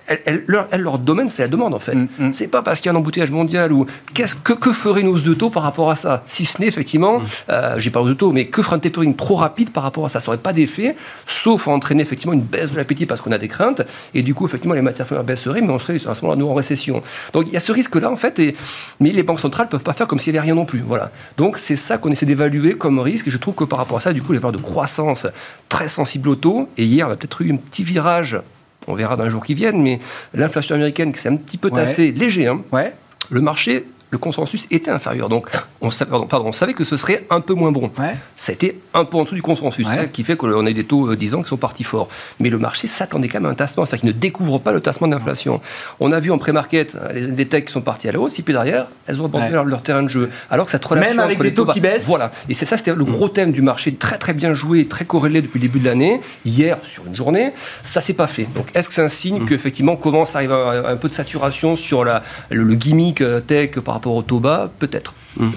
elle, elle, leur, elle, leur, domaine, c'est la demande en fait. Mm, mm. C'est pas parce qu'il y a un embouteillage mondial ou qu'est-ce que, que ferait une hausse de taux par rapport à ça? Si ce n'est effectivement, mm. euh, j'ai pas hausse de taux, mais que ferait un tapering trop rapide par rapport à ça? Ça n'aurait pas d'effet, sauf à entraîner effectivement une baisse de l'appétit parce qu'on a des craintes, et du coup effectivement les matières premières baisseraient, mais on serait à ce moment-là nous en récession. Donc il y a ce risque-là en fait, et, mais les banques centrales peuvent pas faire comme s'il n'y avait rien non plus. Voilà. Donc c'est ça qu'on essaie d'évaluer comme risque, et je trouve que par rapport à ça, du coup les valeurs de croissance très sensibles au taux, et hier on a peut-être eu un petit virage on verra dans les jours qui viennent, mais l'inflation américaine qui s'est un petit peu tassée, ouais. léger, hein, ouais. le marché le consensus était inférieur. Donc, on savait, pardon, on savait que ce serait un peu moins bon. Ça a été un peu en dessous du consensus. C'est ça qui fait qu'on a des taux, euh, disons, qui sont partis forts. Mais le marché s'attendait quand même à un tassement, c'est-à-dire qu'il ne découvre pas le tassement d'inflation. On a vu en pré-market euh, les, les techs qui sont partis à la hausse, et puis derrière, elles ont abandonné leur, terrain de jeu. Alors que cette relation. Même avec des taux, qui baissent. Voilà. Et c'est ça, c'était le gros thème du marché, très très bien joué, très corrélé depuis le début de l'année. Hier, sur une journée, ça s'est pas fait. Donc, est-ce que c'est un signe mmh. qu'effectivement, commence à arriver un, un, peu de saturation sur la, le, gimmick euh, tech par rapport au taux bas Peut-être. Mmh.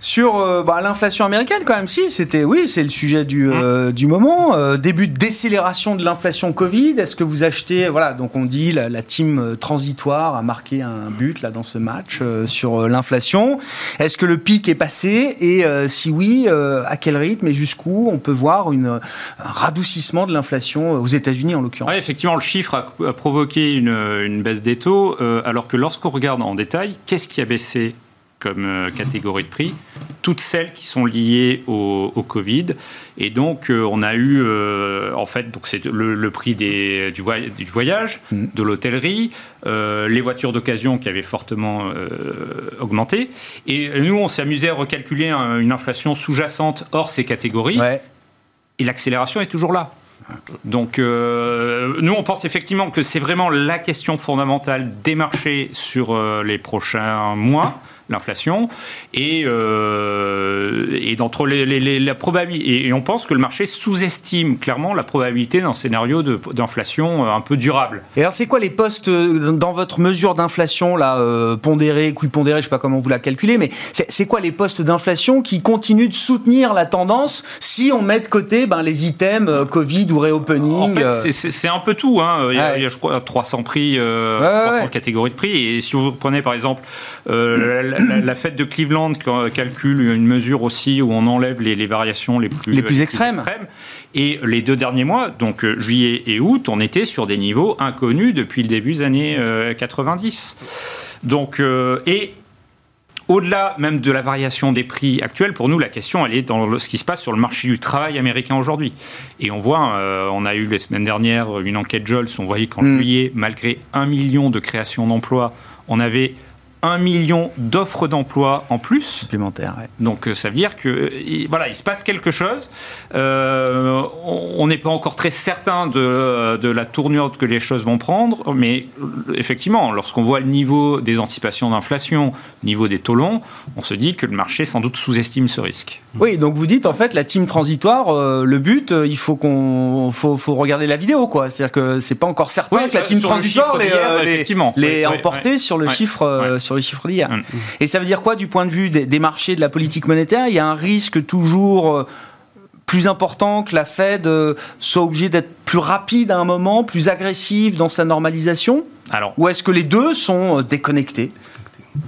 Sur euh, bah, l'inflation américaine, quand même, si, c'était, oui, c'est le sujet du, mmh. euh, du moment. Euh, début de décélération de l'inflation Covid. Est-ce que vous achetez, voilà, donc on dit la, la team transitoire a marqué un but là dans ce match sur l'inflation. Est-ce que le pic est passé? Et si oui, à quel rythme et jusqu'où on peut voir une, un radoucissement de l'inflation aux États-Unis en l'occurrence? Effectivement, le chiffre a, a provoqué une, une, baisse des taux, alors que lorsqu'on regarde en détail, qu'est-ce qui a baissé? Comme euh, catégorie de prix, toutes celles qui sont liées au, au Covid. Et donc, euh, on a eu, euh, en fait, donc c'est le, le, prix des, du, voy du, voyage, mmh. de l'hôtellerie, euh, les voitures d'occasion qui avaient fortement augmenté. Et nous, on s'est amusé à recalculer un, une inflation sous-jacente hors ces catégories. Ouais. Et l'accélération est toujours là. Donc, euh, nous, on pense effectivement que c'est vraiment la question fondamentale des marchés sur euh, les prochains mois l'inflation et, euh, et d'entre les, les, les, la probabilité et on pense que le marché sous-estime clairement la probabilité d'un scénario d'inflation euh, un peu durable. Et alors c'est quoi les postes euh, dans votre mesure d'inflation là euh, pondérée, coût pondéré, je sais pas comment vous la calculez, mais c'est quoi les postes d'inflation qui continuent de soutenir la tendance si on met de côté ben, les items euh, Covid ou reopening En fait, c'est un peu tout. Hein. Il, y a, ouais. il, y a, je crois 300 prix, ouais, 300 catégories de prix. Et si vous reprenez par exemple (clears throat) la, la, la, fête de Cleveland calcule une mesure aussi où on enlève les, les variations les plus, les plus extrêmes. les plus extrêmes. Et les deux derniers mois, donc euh, juillet et août, on était sur des niveaux inconnus depuis le début des années euh, 90. Donc, euh, et au-delà même de la variation des prix actuels, pour nous, la question, elle est dans ce qui se passe sur le marché du travail américain aujourd'hui. Et on voit, euh, on a eu les semaines dernières une enquête Jols, on voyait qu'en mm. juillet, malgré un million de créations d'emplois, on avait un million d'offres d'emploi en plus. Supplémentaires, ouais. Donc ça veut dire que voilà, il se passe quelque chose. Euh, on n'est pas encore très certain de, de, la tournure que les choses vont prendre, mais effectivement, lorsqu'on voit le niveau des anticipations d'inflation, niveau des taux longs, on se dit que le marché sans doute sous-estime ce risque. Oui, donc vous dites en fait la team transitoire, euh, le but, euh, il faut qu'on faut, faut, regarder la vidéo, quoi. C'est-à-dire que c'est pas encore certain que la team transitoire les, les, oui, sur le chiffre sur les chiffres d'hier. Mmh. Et ça veut dire quoi du point de vue des, des, marchés, de la politique monétaire? Il y a un risque toujours euh, plus important que la Fed euh, soit obligée d'être plus rapide à un moment, plus agressive dans sa normalisation? Alors, Ou est-ce que les deux sont euh, déconnectés?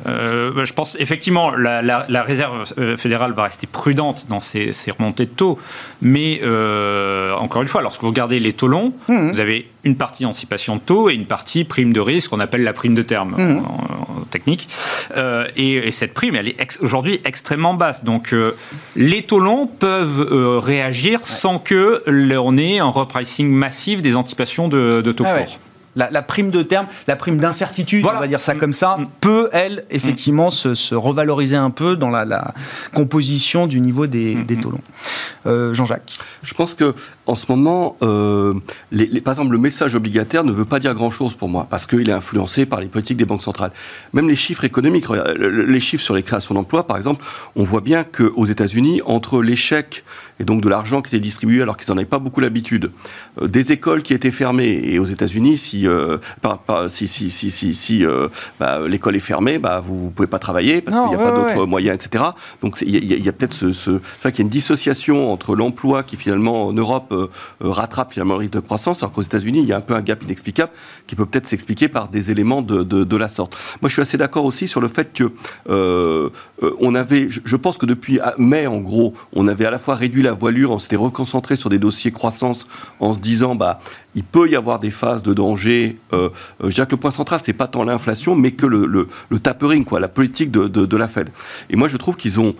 Euh, je pense effectivement la, la, la, réserve euh, fédérale va rester prudente dans ses, ses remontées de taux, mais euh, encore une fois, lorsque vous regardez les taux longs, mmh. vous avez une partie anticipation de taux et une partie prime de risque qu'on appelle la prime de terme mmh. en, en, technique. Euh, et, et, cette prime, elle est ex aujourd'hui extrêmement basse. Donc les taux longs peuvent réagir ouais. sans que l'on ait un repricing massif des anticipations de, de taux ah courts. Ouais. La, la, prime de terme, la prime d'incertitude, voilà. on va dire ça comme ça, mmh. peut, elle, effectivement, mmh. se, se, revaloriser un peu dans la, la composition du niveau des, mmh. des taux longs. Euh, Jean-Jacques Je pense que en ce moment, euh, les, les, par exemple, le message obligataire ne veut pas dire grand-chose pour moi, parce qu'il est influencé par les politiques des banques centrales. Même les chiffres économiques, les chiffres sur les créations d'emplois, par exemple, on voit bien qu'aux États-Unis, entre l'échec et donc de l'argent qui était distribué alors qu'ils n'en avaient pas beaucoup l'habitude, euh, des écoles qui étaient fermées, et aux États-Unis, si, euh, par, par, si, si, si, si, si euh, bah, l'école est fermée, bah, vous ne pouvez pas travailler parce qu'il n'y a ouais, pas d'autres ouais. moyens, etc. Donc il y a, peut-être ce, ce, ça qu'il y a une dissociation entre l'emploi qui finalement en Europe euh, rattrape finalement le rythme de croissance, alors qu'aux États-Unis, il y a un peu un gap inexplicable qui peut peut-être s'expliquer par des éléments de, de, de, la sorte. Moi, je suis assez d'accord aussi sur le fait que on avait, je, je, pense que depuis mai, en gros, on avait à la fois réduit la voilure, on s'était reconcentré sur des dossiers croissance en se disant, bah, il peut y avoir des phases de danger. Euh, je dirais que le point central, c'est pas tant l'inflation, mais que le, tapering, quoi, la politique de, de, de la Fed. Et moi, je trouve qu'ils ont,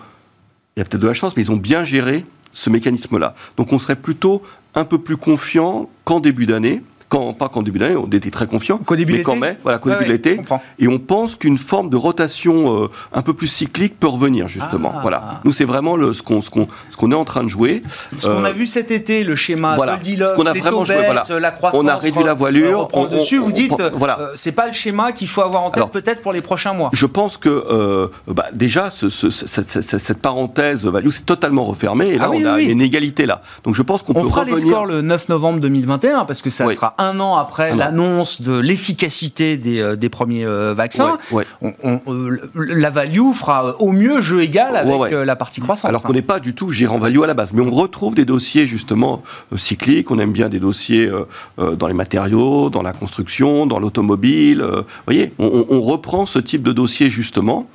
il y a peut-être de la chance, mais ils ont bien géré ce mécanisme-là. Donc on serait plutôt un peu plus confiant qu'en début d'année, quand, pas qu'en début d'année, on était très confiants, Qu'au début de mais l'été mai, voilà, qu'au Ouais, début ouais, de l'été. Et on pense qu'une forme de rotation euh, un peu plus cyclique peut revenir, justement. Ah. Voilà. Nous, c'est vraiment le, ce qu'on ce qu'on ce qu'on est en train de jouer. Ce qu'on Euh, a vu cet été, le schéma voilà. Goldilocks, Ce qu'on a les vraiment taux joué, voilà. la croissance On a réduit la re- voilure, on- le dessus. on- vous dites, on- voilà. euh, c'est pas le schéma qu'il faut avoir en tête peut-être pour les prochains mois. Je pense que euh, bah, déjà ce- ce- ce- cette, parenthèse value c'est totalement refermé et là Ah oui, on a oui, une égalité là. Donc je pense qu'on On peut fera les revenir. scores le 9 novembre 2021 parce que ça sera un an après an. l'annonce de l'efficacité des, euh, des premiers euh, vaccins. Ouais, On- on- euh, la value fera au mieux jeu égal avec Ouais, la partie croissance. Alors qu'on n'est pas du tout gérant value à la base, mais on retrouve des dossiers justement cycliques. On aime bien des dossiers dans les matériaux, dans la construction, dans l'automobile. vous voyez, on, reprend ce type de dossier justement.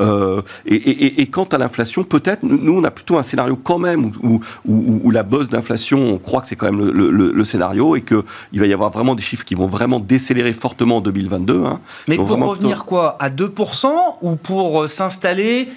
Euh, et, et- et- et quant à l'inflation, peut-être, nous, on a plutôt un scénario quand même où, où- où- où la bosse d'inflation, on croit que c'est quand même le, le- le- le scénario et qu'il va y avoir vraiment des chiffres qui vont vraiment décélérer fortement en 2022. hein. Mais pour revenir quoi? À 2% ou pour euh, s'installer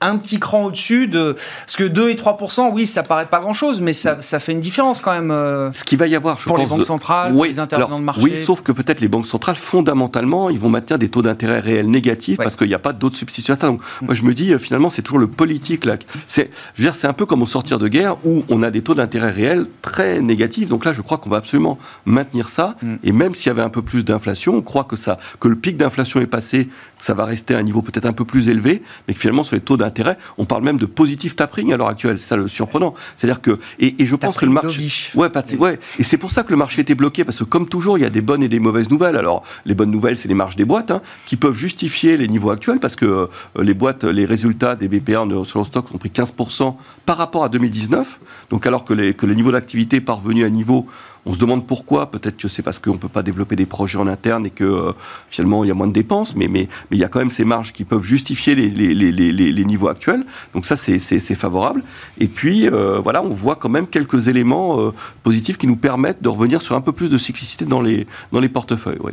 un petit cran au-dessus de... Parce que 2 et 3%, oui, ça paraît pas grand-chose, mais ça, ça fait une différence quand même. euh, Ce qu'il va y avoir, je Pour les pense, banques de- centrales, pour les intervenants alors, de marché. Oui, sauf que peut-être les banques centrales, fondamentalement, ils vont maintenir des taux d'intérêt réels négatifs Ouais. parce qu'il n'y a pas d'autres substituts. Donc, moi, je me dis, euh, finalement, c'est toujours le politique là. C'est, je veux dire, c'est un peu comme au sortir de guerre où on a des taux d'intérêt réels très négatifs. Donc là, je crois qu'on va absolument maintenir ça. Mm. Et même s'il y avait un peu plus d'inflation, on croit que ça, que le pic d'inflation est passé, ça va rester à un niveau peut-être un peu plus élevé, mais que finalement, sur les taux d'intérêt, on parle même de positif tapering à l'heure actuelle. C'est ça le surprenant. C'est-à-dire que, et, et je pense que le marché, dovish. Ouais, pas de- ouais. Et c'est pour ça que le marché était bloqué, parce que comme toujours, il y a des bonnes et des mauvaises nouvelles. Alors, les bonnes nouvelles, c'est les marges des boîtes, hein, qui peuvent justifier les niveaux actuels, parce que euh, les boîtes, les résultats des BPA sur le stock ont pris 15% par rapport à 2019. Donc, alors que les, que le niveau d'activité est parvenu à un niveau, on se demande pourquoi. Peut-être que c'est parce qu'on ne peut pas développer des projets en interne et que euh, finalement, il y a moins de dépenses, mais, mais, mais il y a quand même ces marges qui peuvent justifier les, niveaux actuels. Donc, ça, c'est- favorable. Et puis, euh, voilà, on voit quand même quelques éléments euh, positifs qui nous permettent de revenir sur un peu plus de cyclicité dans les, dans les portefeuilles, oui.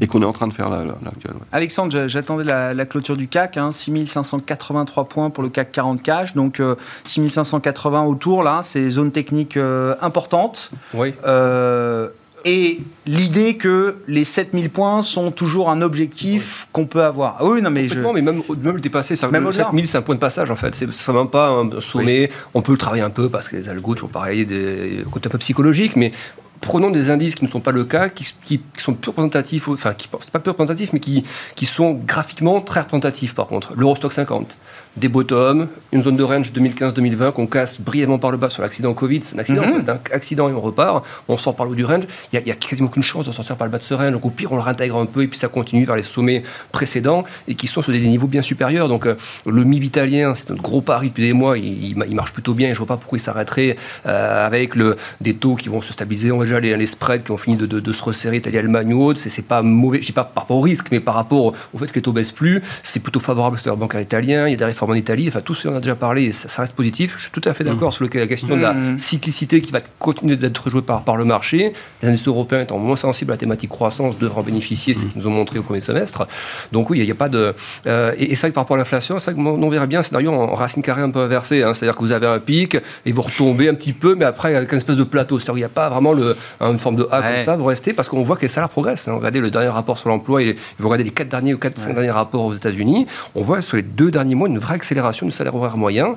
Et qu'on est en train de faire là, là, là, actuellement. ouais. Alexandre, j'a- j'attendais la, la clôture du CAC, hein, 6583 points pour le CAC 40 cash, donc euh, 6580 autour, là, c'est zone technique euh, importante. Oui. Euh, et l'idée que les 7000 points sont toujours un objectif qu'on peut avoir. Ah oui, non, mais je... Complètement, mais même, au- même le dépasser, ça, Même le au-delà. 7000, c'est un point de passage en fait. C'est c'est vraiment pas un sommet. On peut le travailler un peu parce que les algos, toujours pareil, des côté un peu psychologique, mais prenons des indices qui ne sont pas le cas, qui, sont peu représentatifs, enfin, qui pas peu représentatifs, mais qui, qui sont graphiquement très représentatifs par contre. L'Eurostock 50, des bottoms, une zone de range 2015-2020 qu'on casse brièvement par le bas sur l'accident Covid. C'est un accident Mhm. en fait, un accident et on repart. On sort par le haut du range. Il n'y a, quasiment aucune chance de sortir par le bas de ce range. Donc au pire, on le réintègre un peu et puis ça continue vers les sommets précédents et qui sont sur des niveaux bien supérieurs. Donc euh, le MIB italien, c'est notre gros pari depuis des mois. Il, il- il marche plutôt bien et je vois pas pourquoi il s'arrêterait euh, avec le, des taux qui vont se stabiliser. On déjà les, les spreads qui ont fini de, de- de se resserrer, Italie, Allemagne ou autre. C'est c'est pas mauvais. Je dis pas par rapport au risque, mais par rapport au fait que les taux baissent plus, c'est plutôt favorable au secteur bancaire italien. Il y a des réformes en Italie. Enfin, tout ce on a déjà parlé, et ça, ça reste positif. Je suis tout à fait d'accord sur le- la question de la Mhm. cyclicité qui va continuer d'être jouée par, par le marché. Les investisseurs européens étant moins sensibles à la thématique croissance devraient en bénéficier, c'est ce qu'ils nous ont montré au premier semestre. Donc oui, il n'y a, pas de... euh, et, et ça, par rapport à l'inflation, c'est vrai qu'on on verrait bien un scénario en, en racine carrée un peu inversé. hein. C'est-à-dire que vous avez un pic et vous retombez un petit peu, mais après avec une espèce de plateau. C'est-à-dire qu'il n'y a pas vraiment le, une forme de A Ouais. comme ça, vous restez parce qu'on voit que les salaires progressent. hein. Regardez le dernier rapport sur l'emploi et vous regardez les quatre derniers ou quatre, cinq derniers rapports aux États-Unis, on voit sur les deux derniers mois une vraie accélération du salaire horaire moyen.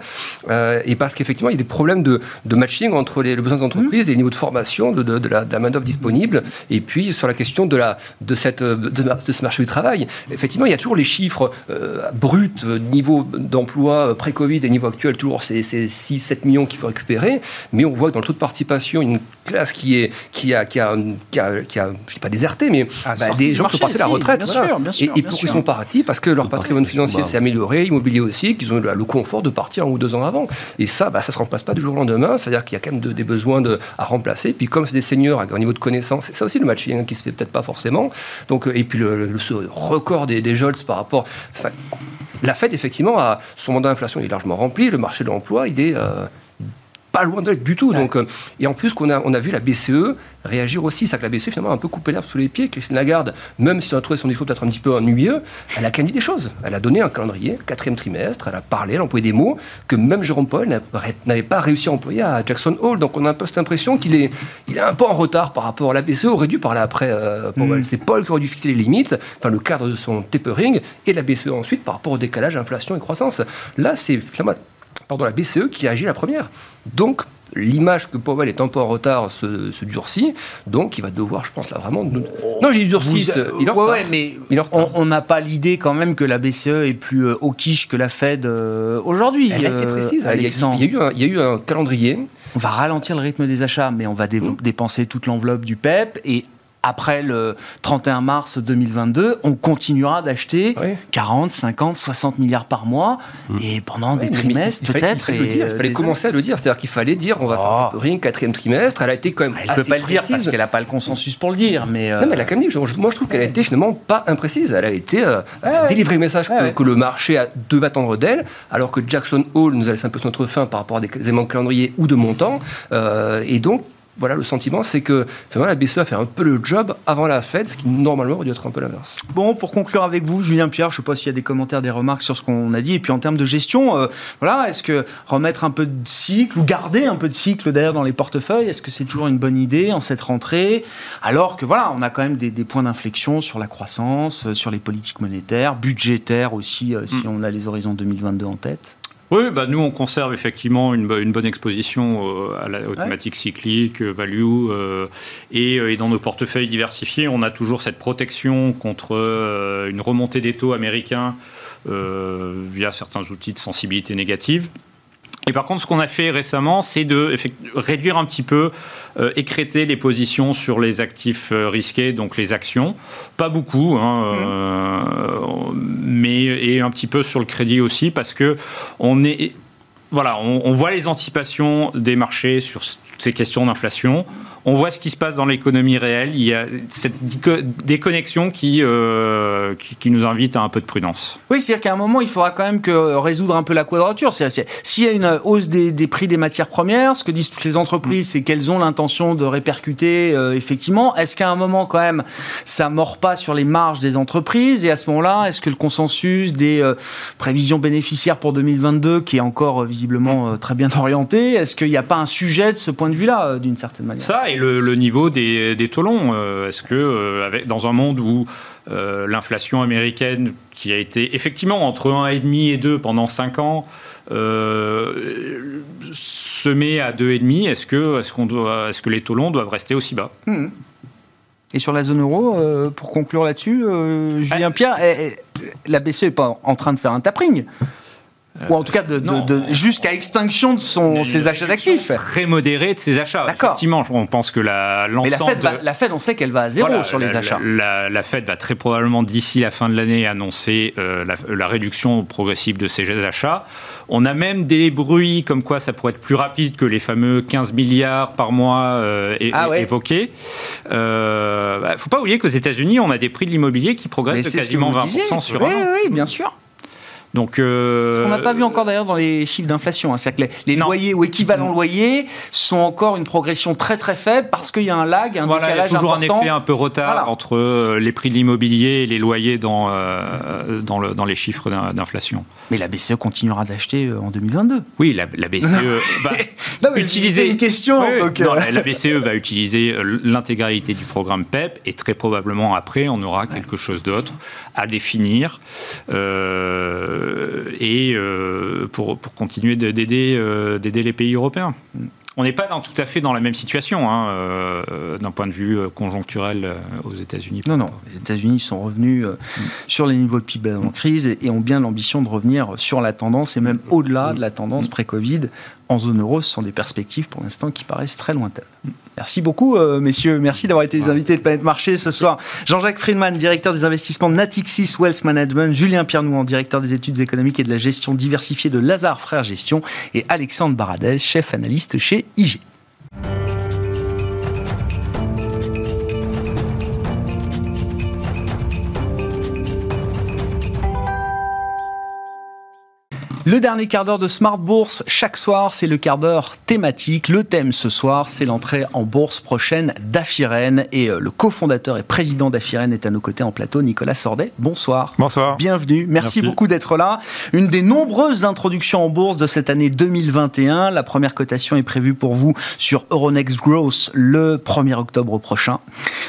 Euh, et parce qu'effectivement, il y a des problèmes de, de matching entre les, les besoins des et le niveau de formation de, de- la, main-d'œuvre disponible. Et puis sur la question de, la, de, cette, de, ce marché du travail, effectivement, il y a toujours les chiffres euh, bruts, euh, niveau d'emploi pré-Covid et niveau actuel, toujours ces, ces 6-7 millions qu'il faut récupérer. Mais on voit que dans le taux de participation, une classe qui, est, qui, a, qui, a, qui, a, qui a, je dis pas déserté, mais Ah, bah, des gens marché, qui sont partis à la retraite. bien voilà. sûr, bien sûr, et et bien sûr. sont partis Parce que leur Tout patrimoine financier bah. s'est amélioré, immobilier aussi, qu'ils ont eu le confort de partir un ou deux ans avant. Et ça, bah, ça ne se remplace pas du jour au lendemain. C'est-à-dire qu'il y a quand même de- des besoins de, à remplacer. Puis comme c'est des seniors avec un niveau de connaissance, c'est ça aussi le matching hein, qui se fait peut-être pas forcément. Donc, euh, et puis le, le- ce record des, des JOLTS par rapport. la Fed, effectivement, a, son mandat d'inflation est largement rempli. Le marché de l'emploi, il est. euh, pas loin d'être du tout. Donc, euh, et en plus, qu'on a, on a vu la BCE réagir aussi. C'est que la BCE, finalement, a un peu coupé l'herbe sous les pieds. Christine Lagarde, même si on a trouvé son discours peut-être un petit peu ennuyeux, elle a quand même dit des choses. Elle a donné un calendrier, quatrième trimestre, elle a parlé, elle a employé des mots que même Jérôme Paul n'avait pas réussi à employer à Jackson Hole. Donc on a un peu cette impression qu'il est, il est un peu en retard par rapport à la BCE, aurait dû parler après euh, mm. C'est Paul qui aurait dû fixer les limites, enfin le cadre de son tapering, et la BCE ensuite par rapport au décalage inflation et croissance. Là, c'est pardon, la BCE qui agit la première. Donc, l'image que Powell est un peu en retard se, durcit, donc il va devoir, je pense, là vraiment. Non, j'ai durci. il ouais, mais on n'a pas l'idée quand même que la BCE est plus euh, au quiche que la Fed euh, aujourd'hui. Elle a été précise. il, y a, eu un, il y a eu un calendrier. On va ralentir le rythme des achats, mais on va mmh. dépenser toute l'enveloppe du PEP et après le 31 mars 2022, on continuera d'acheter 40, 50, 60 milliards par mois mm. et pendant des trimestres peut-être. Il, fallait, commencer à le dire, c'est-à-dire qu'il fallait dire on va faire un ring quatrième trimestre. Elle a été quand même. Elle ne peut pas le dire parce qu'elle n'a pas le consensus pour le dire, mais. Non, mais elle a quand même dit. Moi, je trouve qu'elle a été finalement pas imprécise. Elle a été euh, délivré le message que, le marché devait attendre d'elle, alors que Jackson Hole nous a laissé un peu notre fin par rapport à des éléments de calendrier ou de montant, euh, et donc voilà, le sentiment, c'est que la BCE a fait un peu le job avant la Fed, ce qui normalement aurait dû être un peu l'inverse. Bon, pour conclure avec vous, Julien Pierre, je ne sais pas s'il y a des commentaires, des remarques sur ce qu'on a dit. Et puis en termes de gestion, euh, voilà, est-ce que remettre un peu de cycle ou garder un peu de cycle d'ailleurs dans les portefeuilles, est-ce que c'est toujours une bonne idée en cette rentrée? Alors que voilà, on a quand même des, points d'inflexion sur la croissance, euh, sur les politiques monétaires, budgétaires aussi, euh, si mm. on a les horizons 2022 en tête oui, bah nous on conserve effectivement une, bonne exposition à la, aux thématiques cycliques, euh, value, euh, et, euh, et, dans nos portefeuilles diversifiés, on a toujours cette protection contre une remontée des taux américains via certains outils de sensibilité négative. Et par contre, ce qu'on a fait récemment, c'est de réduire un petit peu, euh, écréter les positions sur les actifs euh, risqués, donc les actions. Pas beaucoup, hein, mmh. euh, mais et un petit peu sur le crédit aussi, parce que on est, voilà, on voit les anticipations des marchés sur ces questions d'inflation on voit ce qui se passe dans l'économie réelle. Il y a cette déconnexion euh, qui, qui, nous invite à un peu de prudence. Oui, c'est-à-dire qu'à un moment, il faudra quand même que résoudre un peu la quadrature. S'il y a une hausse des, prix des matières premières, ce que disent toutes les entreprises, mm. c'est qu'elles ont l'intention de répercuter euh, effectivement. Est-ce qu'à un moment, quand même, ça mord pas sur les marges des entreprises? Et à ce moment-là, est-ce que le consensus des euh, prévisions bénéficiaires pour 2022, qui est encore visiblement très bien (laughs) orienté, est-ce qu'il n'y a pas un sujet de ce point de vue-là, d'une certaine manière? Et le, niveau des, des taux longs. Euh, est-ce que, euh, avec, dans un monde où euh, l'inflation américaine, qui a été effectivement entre 1,5 et 2 pendant 5 ans, se met à 2,5, est-ce que, est-ce, qu'on doit, est-ce que les taux longs doivent rester aussi bas? Hmm. Et sur la zone euro, pour conclure là-dessus, Julien Pierre, eh, eh, la BCE n'est pas en train de faire un tapering ou en tout cas de, jusqu'à extinction de son, ses achats d'actifs. Très modéré de ses achats. Effectivement, on pense que la l'ensemble. La, la, Fed, on sait qu'elle va à zéro sur les achats. La, Fed va très probablement d'ici la fin de l'année annoncer euh, la, réduction progressive de ses achats. On a même des bruits comme quoi ça pourrait être plus rapide que les fameux 15 milliards par mois euh, ah évoqués. Il euh, ne bah, faut pas oublier qu'aux États-Unis, on a des prix de l'immobilier qui progressent de quasiment 20% sur un an. Oui, bien sûr. Donc, euh, Ce qu'on n'a pas vu encore d'ailleurs dans les chiffres d'inflation, hein. c'est-à-dire que les, loyers ou équivalents loyers sont encore une progression très très faible parce qu'il y a un lag, un voilà, décalage il y a toujours un effet un peu retard entre euh, les prix de l'immobilier et les loyers dans, euh, dans, le, dans, les chiffres d'inflation. Mais la BCE continuera d'acheter en 2022. Oui, la, BCE (laughs) va utiliser une question. non, la, BCE va utiliser l'intégralité du programme PEP et très probablement après on aura quelque chose d'autre à définir. Euh, et euh, pour, pour, continuer d'aider euh, d'aider les pays européens. On n'est pas dans, tout à fait dans la même situation hein, d'un point de vue conjoncturel aux États-Unis. Non, non, les États-Unis sont revenus sur les niveaux de PIB en crise et, ont bien l'ambition de revenir sur la tendance et même au-delà de la tendance pré-Covid. En zone euro, ce sont des perspectives pour l'instant qui paraissent très lointaines. Merci beaucoup, euh, messieurs. Merci d'avoir été les invités de Planète Marché ce soir. Jean-Jacques Friedman, directeur des investissements de Natixis Wealth Management, Julien Piernouan, directeur des études économiques et de la gestion diversifiée de Lazare Frères Gestion, et Alexandre Baradez, chef analyste chez IG. Le dernier quart d'heure de Smart Bourse, chaque soir, c'est le quart d'heure thématique. Le thème ce soir, c'est l'entrée en bourse prochaine d'Afiren. Et euh, le cofondateur et président d'Afiren est à nos côtés en plateau, Nicolas Sordet. Bonsoir. Bonsoir. Bienvenue. Merci, beaucoup d'être là. Une des nombreuses introductions en bourse de cette année 2021. La première cotation est prévue pour vous sur Euronext Growth le 1er octobre prochain.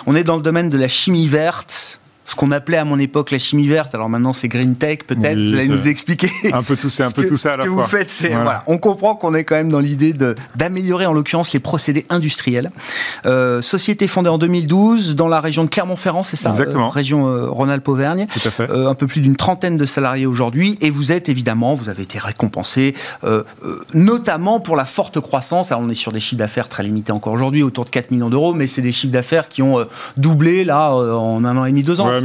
On est dans le domaine de la chimie verte ce qu'on appelait à mon époque la chimie verte. Alors maintenant, c'est green tech, peut-être. vous allez nous expliquer. (laughs) Un peu tout ça, un peu tout ça à la fois. Ce que vous faites, c'est voilà. On comprend qu'on est quand même dans l'idée d'améliorer, en l'occurrence, les procédés industriels. Euh, société fondée en 2012 dans la région de Clermont-Ferrand, c'est ça Exactement. Euh, région euh, Rhône-Alpes-Auvergne. Tout à fait. Un peu plus d'une trentaine de salariés aujourd'hui. Et vous êtes évidemment, vous avez été récompensé, notamment pour la forte croissance. Alors on est sur des chiffres d'affaires très limités encore aujourd'hui, autour de 4 millions d'euros, mais c'est des chiffres d'affaires qui ont doublé là en un an et demi, deux ans. Ouais,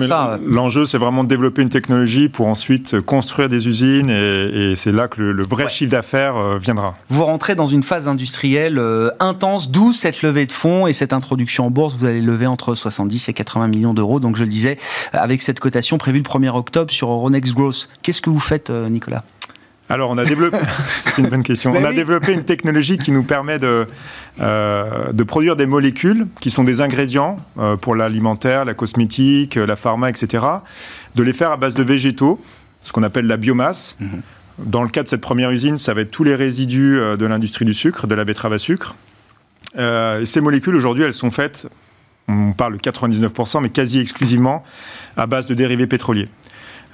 L'enjeu, c'est vraiment de développer une technologie pour ensuite construire des usines et, et c'est là que le, le vrai ouais. chiffre d'affaires euh, viendra. Vous rentrez dans une phase industrielle euh, intense, d'où cette levée de fonds et cette introduction en bourse. Vous allez lever entre 70 et 80 millions d'euros. Donc, je le disais, avec cette cotation prévue le 1er octobre sur Euronext Growth. Qu'est-ce que vous faites, euh, Nicolas? Alors, on a développé. (laughs) C'est une bonne question. on a oui. développé une technologie qui nous permet de, euh, de produire des molécules qui sont des ingrédients euh, pour l'alimentaire, la cosmétique, la pharma, etc. De les faire à base de végétaux, ce qu'on appelle la biomasse. Mm -hmm. Dans le cas de cette première usine, ça va être tous les résidus euh, de l'industrie du sucre, de la betterave à sucre. Euh, ces molécules, aujourd'hui, elles sont faites, on parle de 99%, mais quasi exclusivement à base de dérivés pétroliers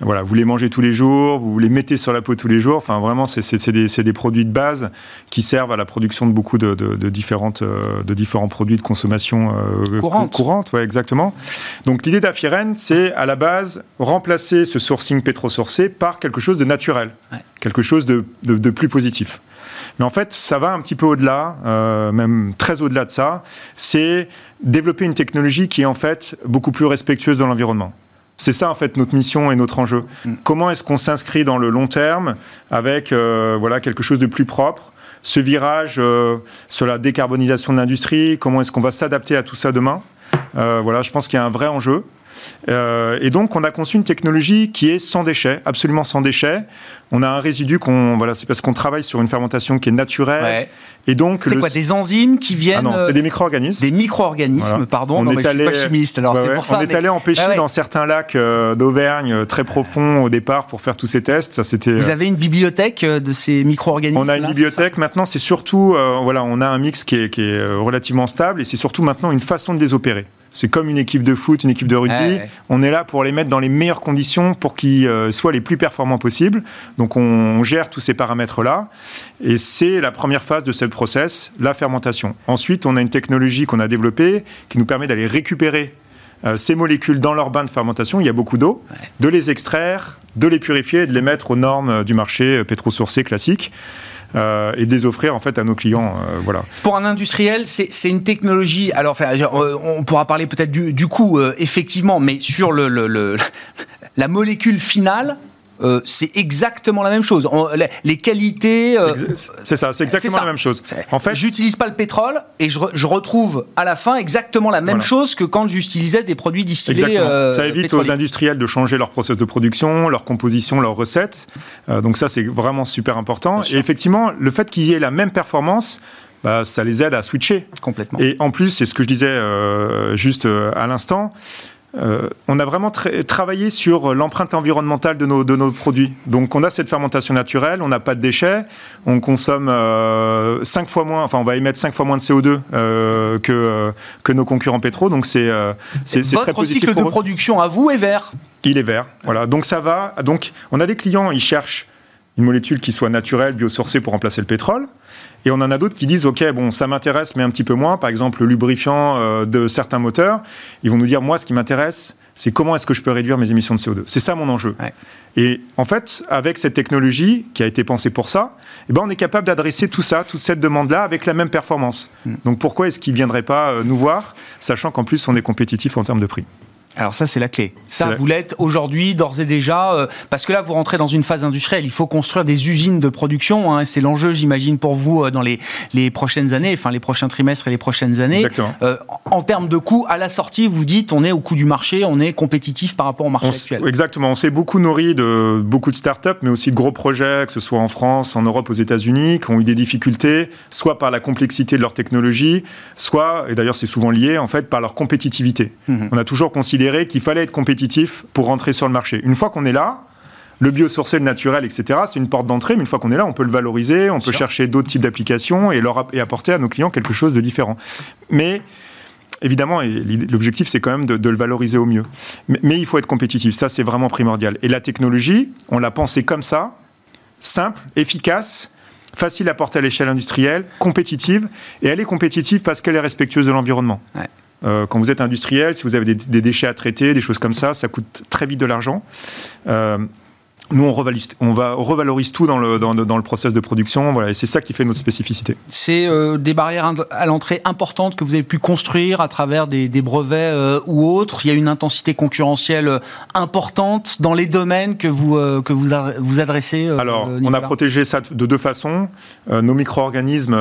voilà, vous les mangez tous les jours, vous les mettez sur la peau tous les jours. Enfin, vraiment, c'est des, des, produits de base qui servent à la production de beaucoup de, de, de différentes, de différents produits de consommation euh, courante. courante ouais, exactement. Donc, l'idée d'Afiren, c'est à la base remplacer ce sourcing pétrosourcé par quelque chose de naturel, ouais. quelque chose de, plus positif. Mais en fait, ça va un petit peu au-delà, euh, même très au-delà de ça. C'est développer une technologie qui est en fait beaucoup plus respectueuse de l'environnement. C'est ça en fait notre mission et notre enjeu. Mm. Comment est-ce qu'on s'inscrit dans le long terme avec euh, voilà quelque chose de plus propre? Ce virage euh, sur la décarbonisation de l'industrie, comment est-ce qu'on va s'adapter à tout ça demain? Euh, Voilà, je pense qu'il y a un vrai enjeu. Euh, et donc, on a conçu une technologie qui est sans déchets, absolument sans déchets. On a un résidu qu'on, voilà, c'est parce qu'on travaille sur une fermentation qui est naturelle. Ouais. Et donc, c'est quoi des enzymes qui viennent ah non, c'est des micro-organismes. Des micro-organismes, voilà. pardon. On non, est allé, je suis pas chimiste, alors c'est pour ça. On est allé en pêcher ouais, dans certains lacs euh, d'Auvergne euh, très profonds au départ pour faire tous ces tests. Ça, c'était. Vous avez une bibliothèque euh, de ces micro-organismes. On a une là, bibliothèque. Maintenant, c'est surtout, euh, voilà, on a un mix qui est, qui est relativement stable et c'est surtout maintenant une façon de les opérer. C'est comme une équipe de foot, une équipe de rugby. Ouais. On est là pour les mettre dans les meilleures conditions pour qu'ils euh, soient les plus performants possibles. Donc on, gère tous ces paramètres-là. Et c'est la première phase de ce process, la fermentation. Ensuite, on a une technologie qu'on a développée qui nous permet d'aller récupérer euh, ces molécules dans leur bain de fermentation. Il y a beaucoup d'eau. Ouais. De les extraire, de les purifier et de les mettre aux normes du marché pétro-sourcé classique. Euh, et de les offrir en fait à nos clients. Euh, voilà. Pour un industriel, c'est une technologie. Alors, enfin, on pourra parler peut-être du, coût, euh, effectivement, mais sur (laughs) la molécule finale, euh, c'est exactement la même chose. On, les qualités. Euh, c'est ça, c'est exactement ça. la même chose. En fait, j'utilise pas le pétrole et je, re, je, retrouve à la fin exactement la même voilà. chose que quand j'utilisais des produits distillés. Euh, ça évite pétroliers. aux industriels de changer leur process de production, leur composition, leurs recettes. Euh, donc ça, c'est vraiment super important. Et effectivement, le fait qu'il y ait la même performance. Bah, ça les aide à switcher. Complètement. Et en plus, c'est ce que je disais juste à l'instant, euh, on a vraiment tra travaillé sur l'empreinte environnementale de nos, de nos, produits. Donc, on a cette fermentation naturelle, on n'a pas de déchets, on consomme euh, 5 fois moins, enfin, on va émettre 5 fois moins de CO2 euh, que, que nos concurrents pétro. Donc, c'est très positif. cycle de production à vous est vert. Il est vert. Voilà. Donc, ça va. Donc, on a des clients, ils cherchent une molécule qui soit naturelle, biosourcée pour remplacer le pétrole. Et on en a d'autres qui disent, OK, bon, ça m'intéresse, mais un petit peu moins. Par exemple, le lubrifiant euh, de certains moteurs. Ils vont nous dire, moi, ce qui m'intéresse, c'est comment est-ce que je peux réduire mes émissions de CO2. C'est ça mon enjeu. Ouais. Et en fait, avec cette technologie qui a été pensée pour ça, eh ben, on est capable d'adresser tout ça, toute cette demande-là, avec la même performance. Mm. Donc pourquoi est-ce qu'ils ne viendraient pas euh, nous voir, sachant qu'en plus, on est compétitif en termes de prix? Alors ça, c'est la clé. Ça, vous l'êtes aujourd'hui, d'ores et déjà, euh, parce que là, vous rentrez dans une phase industrielle. Il faut construire des usines de production. Hein, c'est l'enjeu, j'imagine, pour vous euh, dans les, les prochaines années, enfin les prochains trimestres et les prochaines années. Exactement. Euh, en termes de coûts, à la sortie, vous dites, on est au coût du marché, on est compétitif par rapport au marché On actuel. exactement. On s'est beaucoup nourri de beaucoup de startups, mais aussi de gros projets, que ce soit en France, en Europe, aux États-Unis, qui ont eu des difficultés, soit par la complexité de leur technologie, soit, et d'ailleurs c'est souvent lié, en fait, par leur compétitivité. Mhm. On a toujours considéré qu'il fallait être compétitif pour rentrer sur le marché. Une fois qu'on est là, le biosourcé, le naturel, etc., c'est une porte d'entrée, mais une fois qu'on est là, on peut le valoriser, on peut chercher d'autres types d'applications et, leur, app- et apporter à nos clients quelque chose de différent. Mais évidemment, l'objectif, c'est quand même de, de le valoriser au mieux. Mais, mais il faut être compétitif, ça c'est vraiment primordial. Et la technologie, on l'a pensée comme ça, simple, efficace, facile à porter à l'échelle industrielle, compétitive, et elle est compétitive parce qu'elle est respectueuse de l'environnement. Ouais. Euh, quand vous êtes industriel, si vous avez des, déchets à traiter, des choses comme ça, ça coûte très vite de l'argent. Euh, nous, on va, on revalorise tout dans le, dans, dans le process de production, voilà, et c'est ça qui fait notre spécificité. C'est euh, des barrières à l'entrée importantes que vous avez pu construire à travers des, des brevets euh, ou autres. Il y a une intensité concurrentielle euh, importante dans les domaines que vous, euh, que vous, a- vous adressez. Alors, on a protégé ça de deux façons. Nos micro-organismes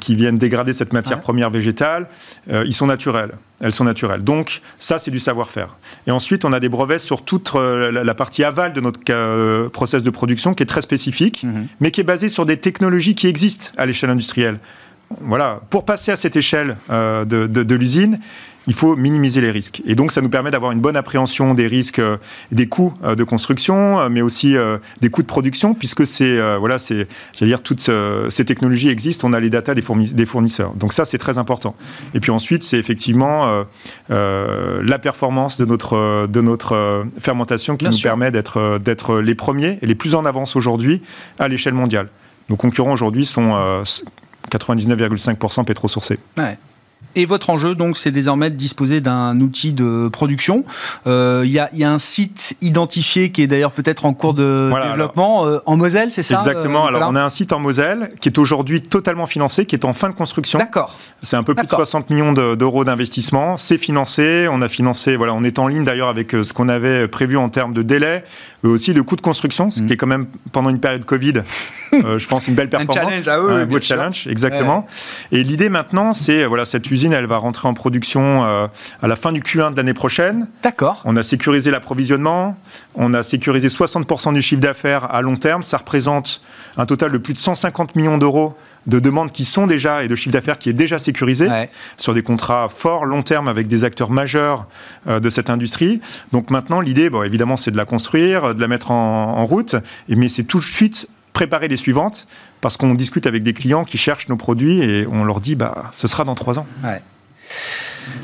qui viennent dégrader cette matière Ouais. première végétale, ils sont naturels. Elles sont naturelles. Donc, ça, c'est du savoir-faire. Et ensuite, on a des brevets sur toute euh, la, partie aval de notre euh, process de production qui est très spécifique, Mhm. mais qui est basé sur des technologies qui existent à l'échelle industrielle. Voilà, pour passer à cette échelle euh, de, de- de l'usine, il faut minimiser les risques. Et donc, ça nous permet d'avoir une bonne appréhension des risques, euh, des coûts euh, de construction, euh, mais aussi euh, des coûts de production, puisque c'est, voilà, c'est, j'allais dire, toutes ces technologies existent. On a les datas des, fourni- des fournisseurs. Donc ça, c'est très important. Et puis ensuite, c'est effectivement la performance de notre de notre fermentation qui Bien nous sûr. permet d'être d'être les premiers et les plus en avance aujourd'hui à l'échelle mondiale. Nos concurrents aujourd'hui sont euh, 99,5% pétro-sourcés. Ouais. Et votre enjeu, donc, c'est désormais de disposer d'un outil de production. Euh, Il y, a, il y a un site identifié qui est d'ailleurs peut-être en cours de Voilà, développement euh, en Moselle, c'est ça Exactement. euh, Alors, on a un site en Moselle qui est aujourd'hui totalement financé, qui est en fin de construction. D'accord. C'est un peu plus de D'accord. 60 millions de- d'euros d'investissement. C'est financé. On a financé, voilà, on est en ligne d'ailleurs avec ce qu'on avait prévu en termes de délai, et aussi le coût de construction, ce Mm. qui est quand même pendant une période Covid, (laughs) euh, je pense une belle performance. challenge, un oui, beau bien sûr. challenge, exactement. Et l'idée maintenant, c'est, euh, voilà, cette usine, elle va rentrer en production euh, à la fin du Q1 de l'année prochaine. D'accord. On a sécurisé l'approvisionnement, on a sécurisé 60% du chiffre d'affaires à long terme. Ça représente un total de plus de 150 millions d'euros de demandes qui sont déjà et de chiffre d'affaires qui est déjà sécurisé Ouais. sur des contrats forts, long terme, avec des acteurs majeurs euh, de cette industrie. Donc maintenant, l'idée, bon, évidemment, c'est de la construire, de la mettre en, en route, et- mais c'est tout de suite préparer les suivantes, parce qu'on discute avec des clients qui cherchent nos produits et on leur dit, bah, ce sera dans trois ans.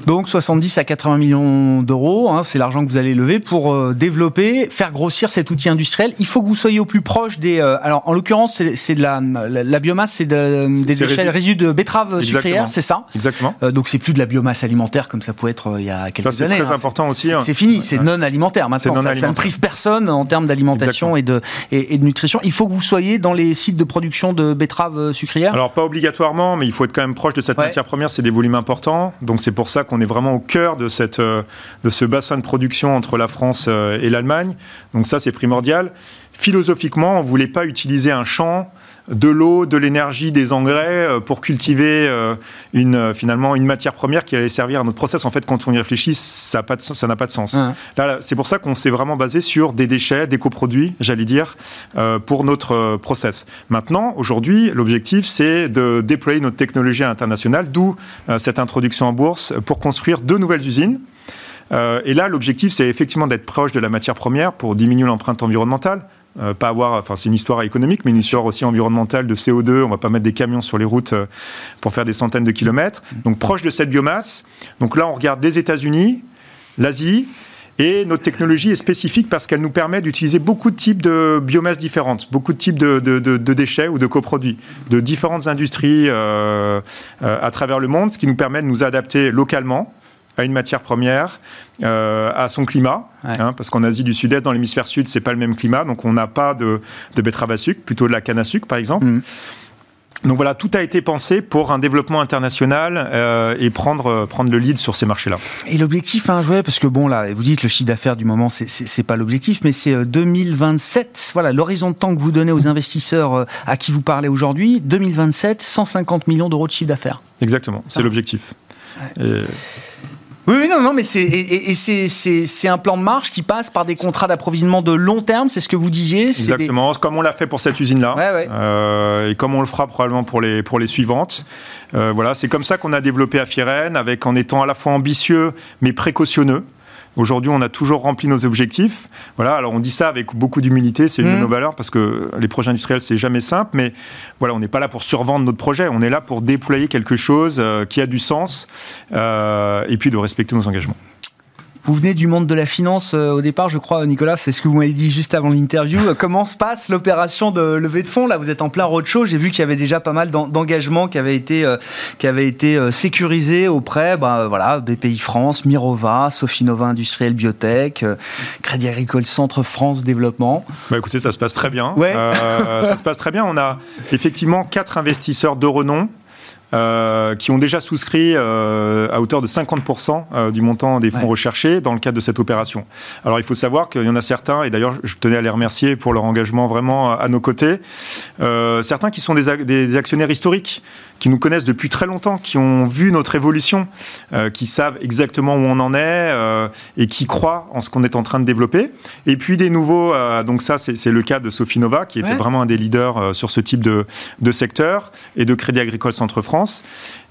Donc 70 à 80 millions d'euros, hein, c'est l'argent que vous allez lever pour euh, développer, faire grossir cet outil industriel. Il faut que vous soyez au plus proche des. euh, alors en l'occurrence, c'est c'est de la, la, la biomasse, c'est de- des c'est déchets, résidu- résidus de betteraves sucrières, c'est ça Exactement. Euh, donc c'est plus de la biomasse alimentaire comme ça pouvait être euh, il y a quelques Ça, c'est années. très hein. important aussi. C'est hein. c'est fini, c'est Ouais. non alimentaire maintenant. C'est non Ça, ça ne alimentaire. prive personne en termes d'alimentation et de, et, et de nutrition. Il faut que vous soyez dans les sites de production de betteraves euh, sucrières. Alors pas obligatoirement, mais il faut être quand même proche de cette Ouais. matière première. C'est des volumes importants, donc c'est pour ça qu'on est vraiment au cœur de cette euh, de ce bassin de production entre la France euh, et l'Allemagne. Donc ça c'est primordial. Philosophiquement, on voulait pas utiliser un champ de l'eau, de l'énergie, des engrais euh, pour cultiver euh, une euh, finalement une matière première qui allait servir à notre process. En fait, quand on y réfléchit, ça n'a pas de, sens- pas de. Là, c'est pour ça qu'on s'est vraiment basé sur des déchets, des coproduits, j'allais dire, pour notre process. Maintenant, aujourd'hui, l'objectif, c'est de déployer notre technologie à l'international, d'où cette introduction en bourse pour construire deux nouvelles usines. Euh, et là, l'objectif, c'est effectivement d'être proche de la matière première pour diminuer l'empreinte environnementale. Euh, pas avoir, enfin, c'est une histoire économique, mais une histoire aussi environnementale de CO2. On va pas mettre des camions sur les routes euh, pour faire des centaines de kilomètres. Donc, proche de cette biomasse. Donc là, on regarde les États-Unis, l'Asie. Et notre technologie est spécifique parce qu'elle nous permet d'utiliser beaucoup de types de biomasses différentes, beaucoup de types de, de- de- de déchets ou de coproduits, de différentes industries euh, à travers le monde, ce qui nous permet de nous adapter localement à une matière première, euh, à son climat, Ouais. hein, parce qu'en Asie du Sud-Est, dans l'hémisphère sud, c'est pas le même climat, donc on n'a pas de, de betterave à sucre, plutôt de la canne à sucre, par exemple. Mhm. Donc voilà, tout a été pensé pour un développement international euh, et prendre, prendre le lead sur ces marchés-là. Et l'objectif, hein, jouer, parce que bon, là, vous dites le chiffre d'affaires du moment, c'est pas l'objectif, mais c'est 2027. Voilà, l'horizon de temps que vous donnez aux investisseurs à qui vous parlez aujourd'hui, 2027, 150 millions d'euros de chiffre d'affaires. Exactement, c'est l'objectif. Et... Oui, oui, non, non, mais c'est et, c'est un plan de marche qui passe par des contrats d'approvisionnement de long terme, c'est ce que vous disiez. Exactement, comme on l'a fait pour cette usine-là, euh, et comme on le fera probablement pour les pour les suivantes. Euh, voilà, c'est comme ça qu'on a développé Afiren, avec en étant à la fois ambitieux mais précautionneux. Aujourd'hui, on a toujours rempli nos objectifs. Voilà, alors on dit ça avec beaucoup d'humilité, c'est une de mmh. nos valeurs parce que les projets industriels, c'est jamais simple, mais voilà, on n'est pas là pour survendre notre projet, on est là pour déployer quelque chose euh, qui a du sens euh, et puis de respecter nos engagements. Vous venez du monde de la finance euh, au départ, je crois, Nicolas, c'est ce que vous m'avez dit juste avant l'interview. Euh, comment se passe l'opération de levée de fonds Là, vous êtes en plein roadshow. J'ai vu qu'il y avait déjà pas mal d'engagements qui avaient été, euh, qui avaient été sécurisés auprès bah, voilà, BPI France, Mirova, Sofinova Industriel Biotech, Crédit Agricole Centre France Développement. Bah, écoutez, ça se passe très bien. Ouais. ça se passe très bien. On a effectivement quatre investisseurs de renom euh, qui ont déjà souscrit euh, à hauteur de 50% euh, du montant des fonds recherchés dans le cadre de cette opération. Alors il faut savoir qu'il y en a certains, et d'ailleurs je tenais à les remercier pour leur engagement vraiment à nos côtés, certains qui sont des, des actionnaires historiques qui nous connaissent depuis très longtemps, qui ont vu notre évolution, euh, qui savent exactement où on en est euh, et qui croient en ce qu'on est en train de développer. Et puis des nouveaux, euh, donc ça c'est le cas de Sophie Nova, qui était vraiment un des leaders sur ce type de, de, secteur, et de Crédit Agricole Centre France.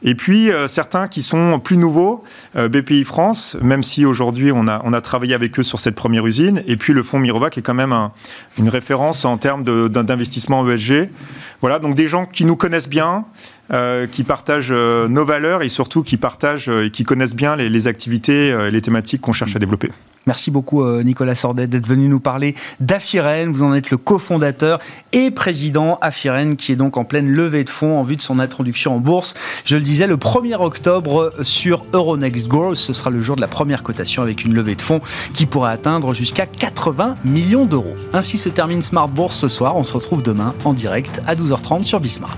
Et puis certains qui sont plus nouveaux, BPI France, même si aujourd'hui on a, on a travaillé avec eux sur cette première usine, et puis le fonds Mirova qui est quand même un, une référence en termes d'investissement ESG. Voilà, donc des gens qui nous connaissent bien, euh, qui partagent euh, nos valeurs et surtout qui partagent euh, et qui connaissent bien les, activités et les thématiques qu'on cherche à développer. Merci beaucoup Nicolas Sordet d'être venu nous parler d'Afiren. Vous en êtes le cofondateur et président Afiren qui est donc en pleine levée de fonds en vue de son introduction en bourse. Je le disais, le 1er octobre sur Euronext Growth, ce sera le jour de la première cotation avec une levée de fonds qui pourrait atteindre jusqu'à 80 millions d'euros. Ainsi se termine Smart Bourse ce soir. On se retrouve demain en direct à 12h30 sur Bismart.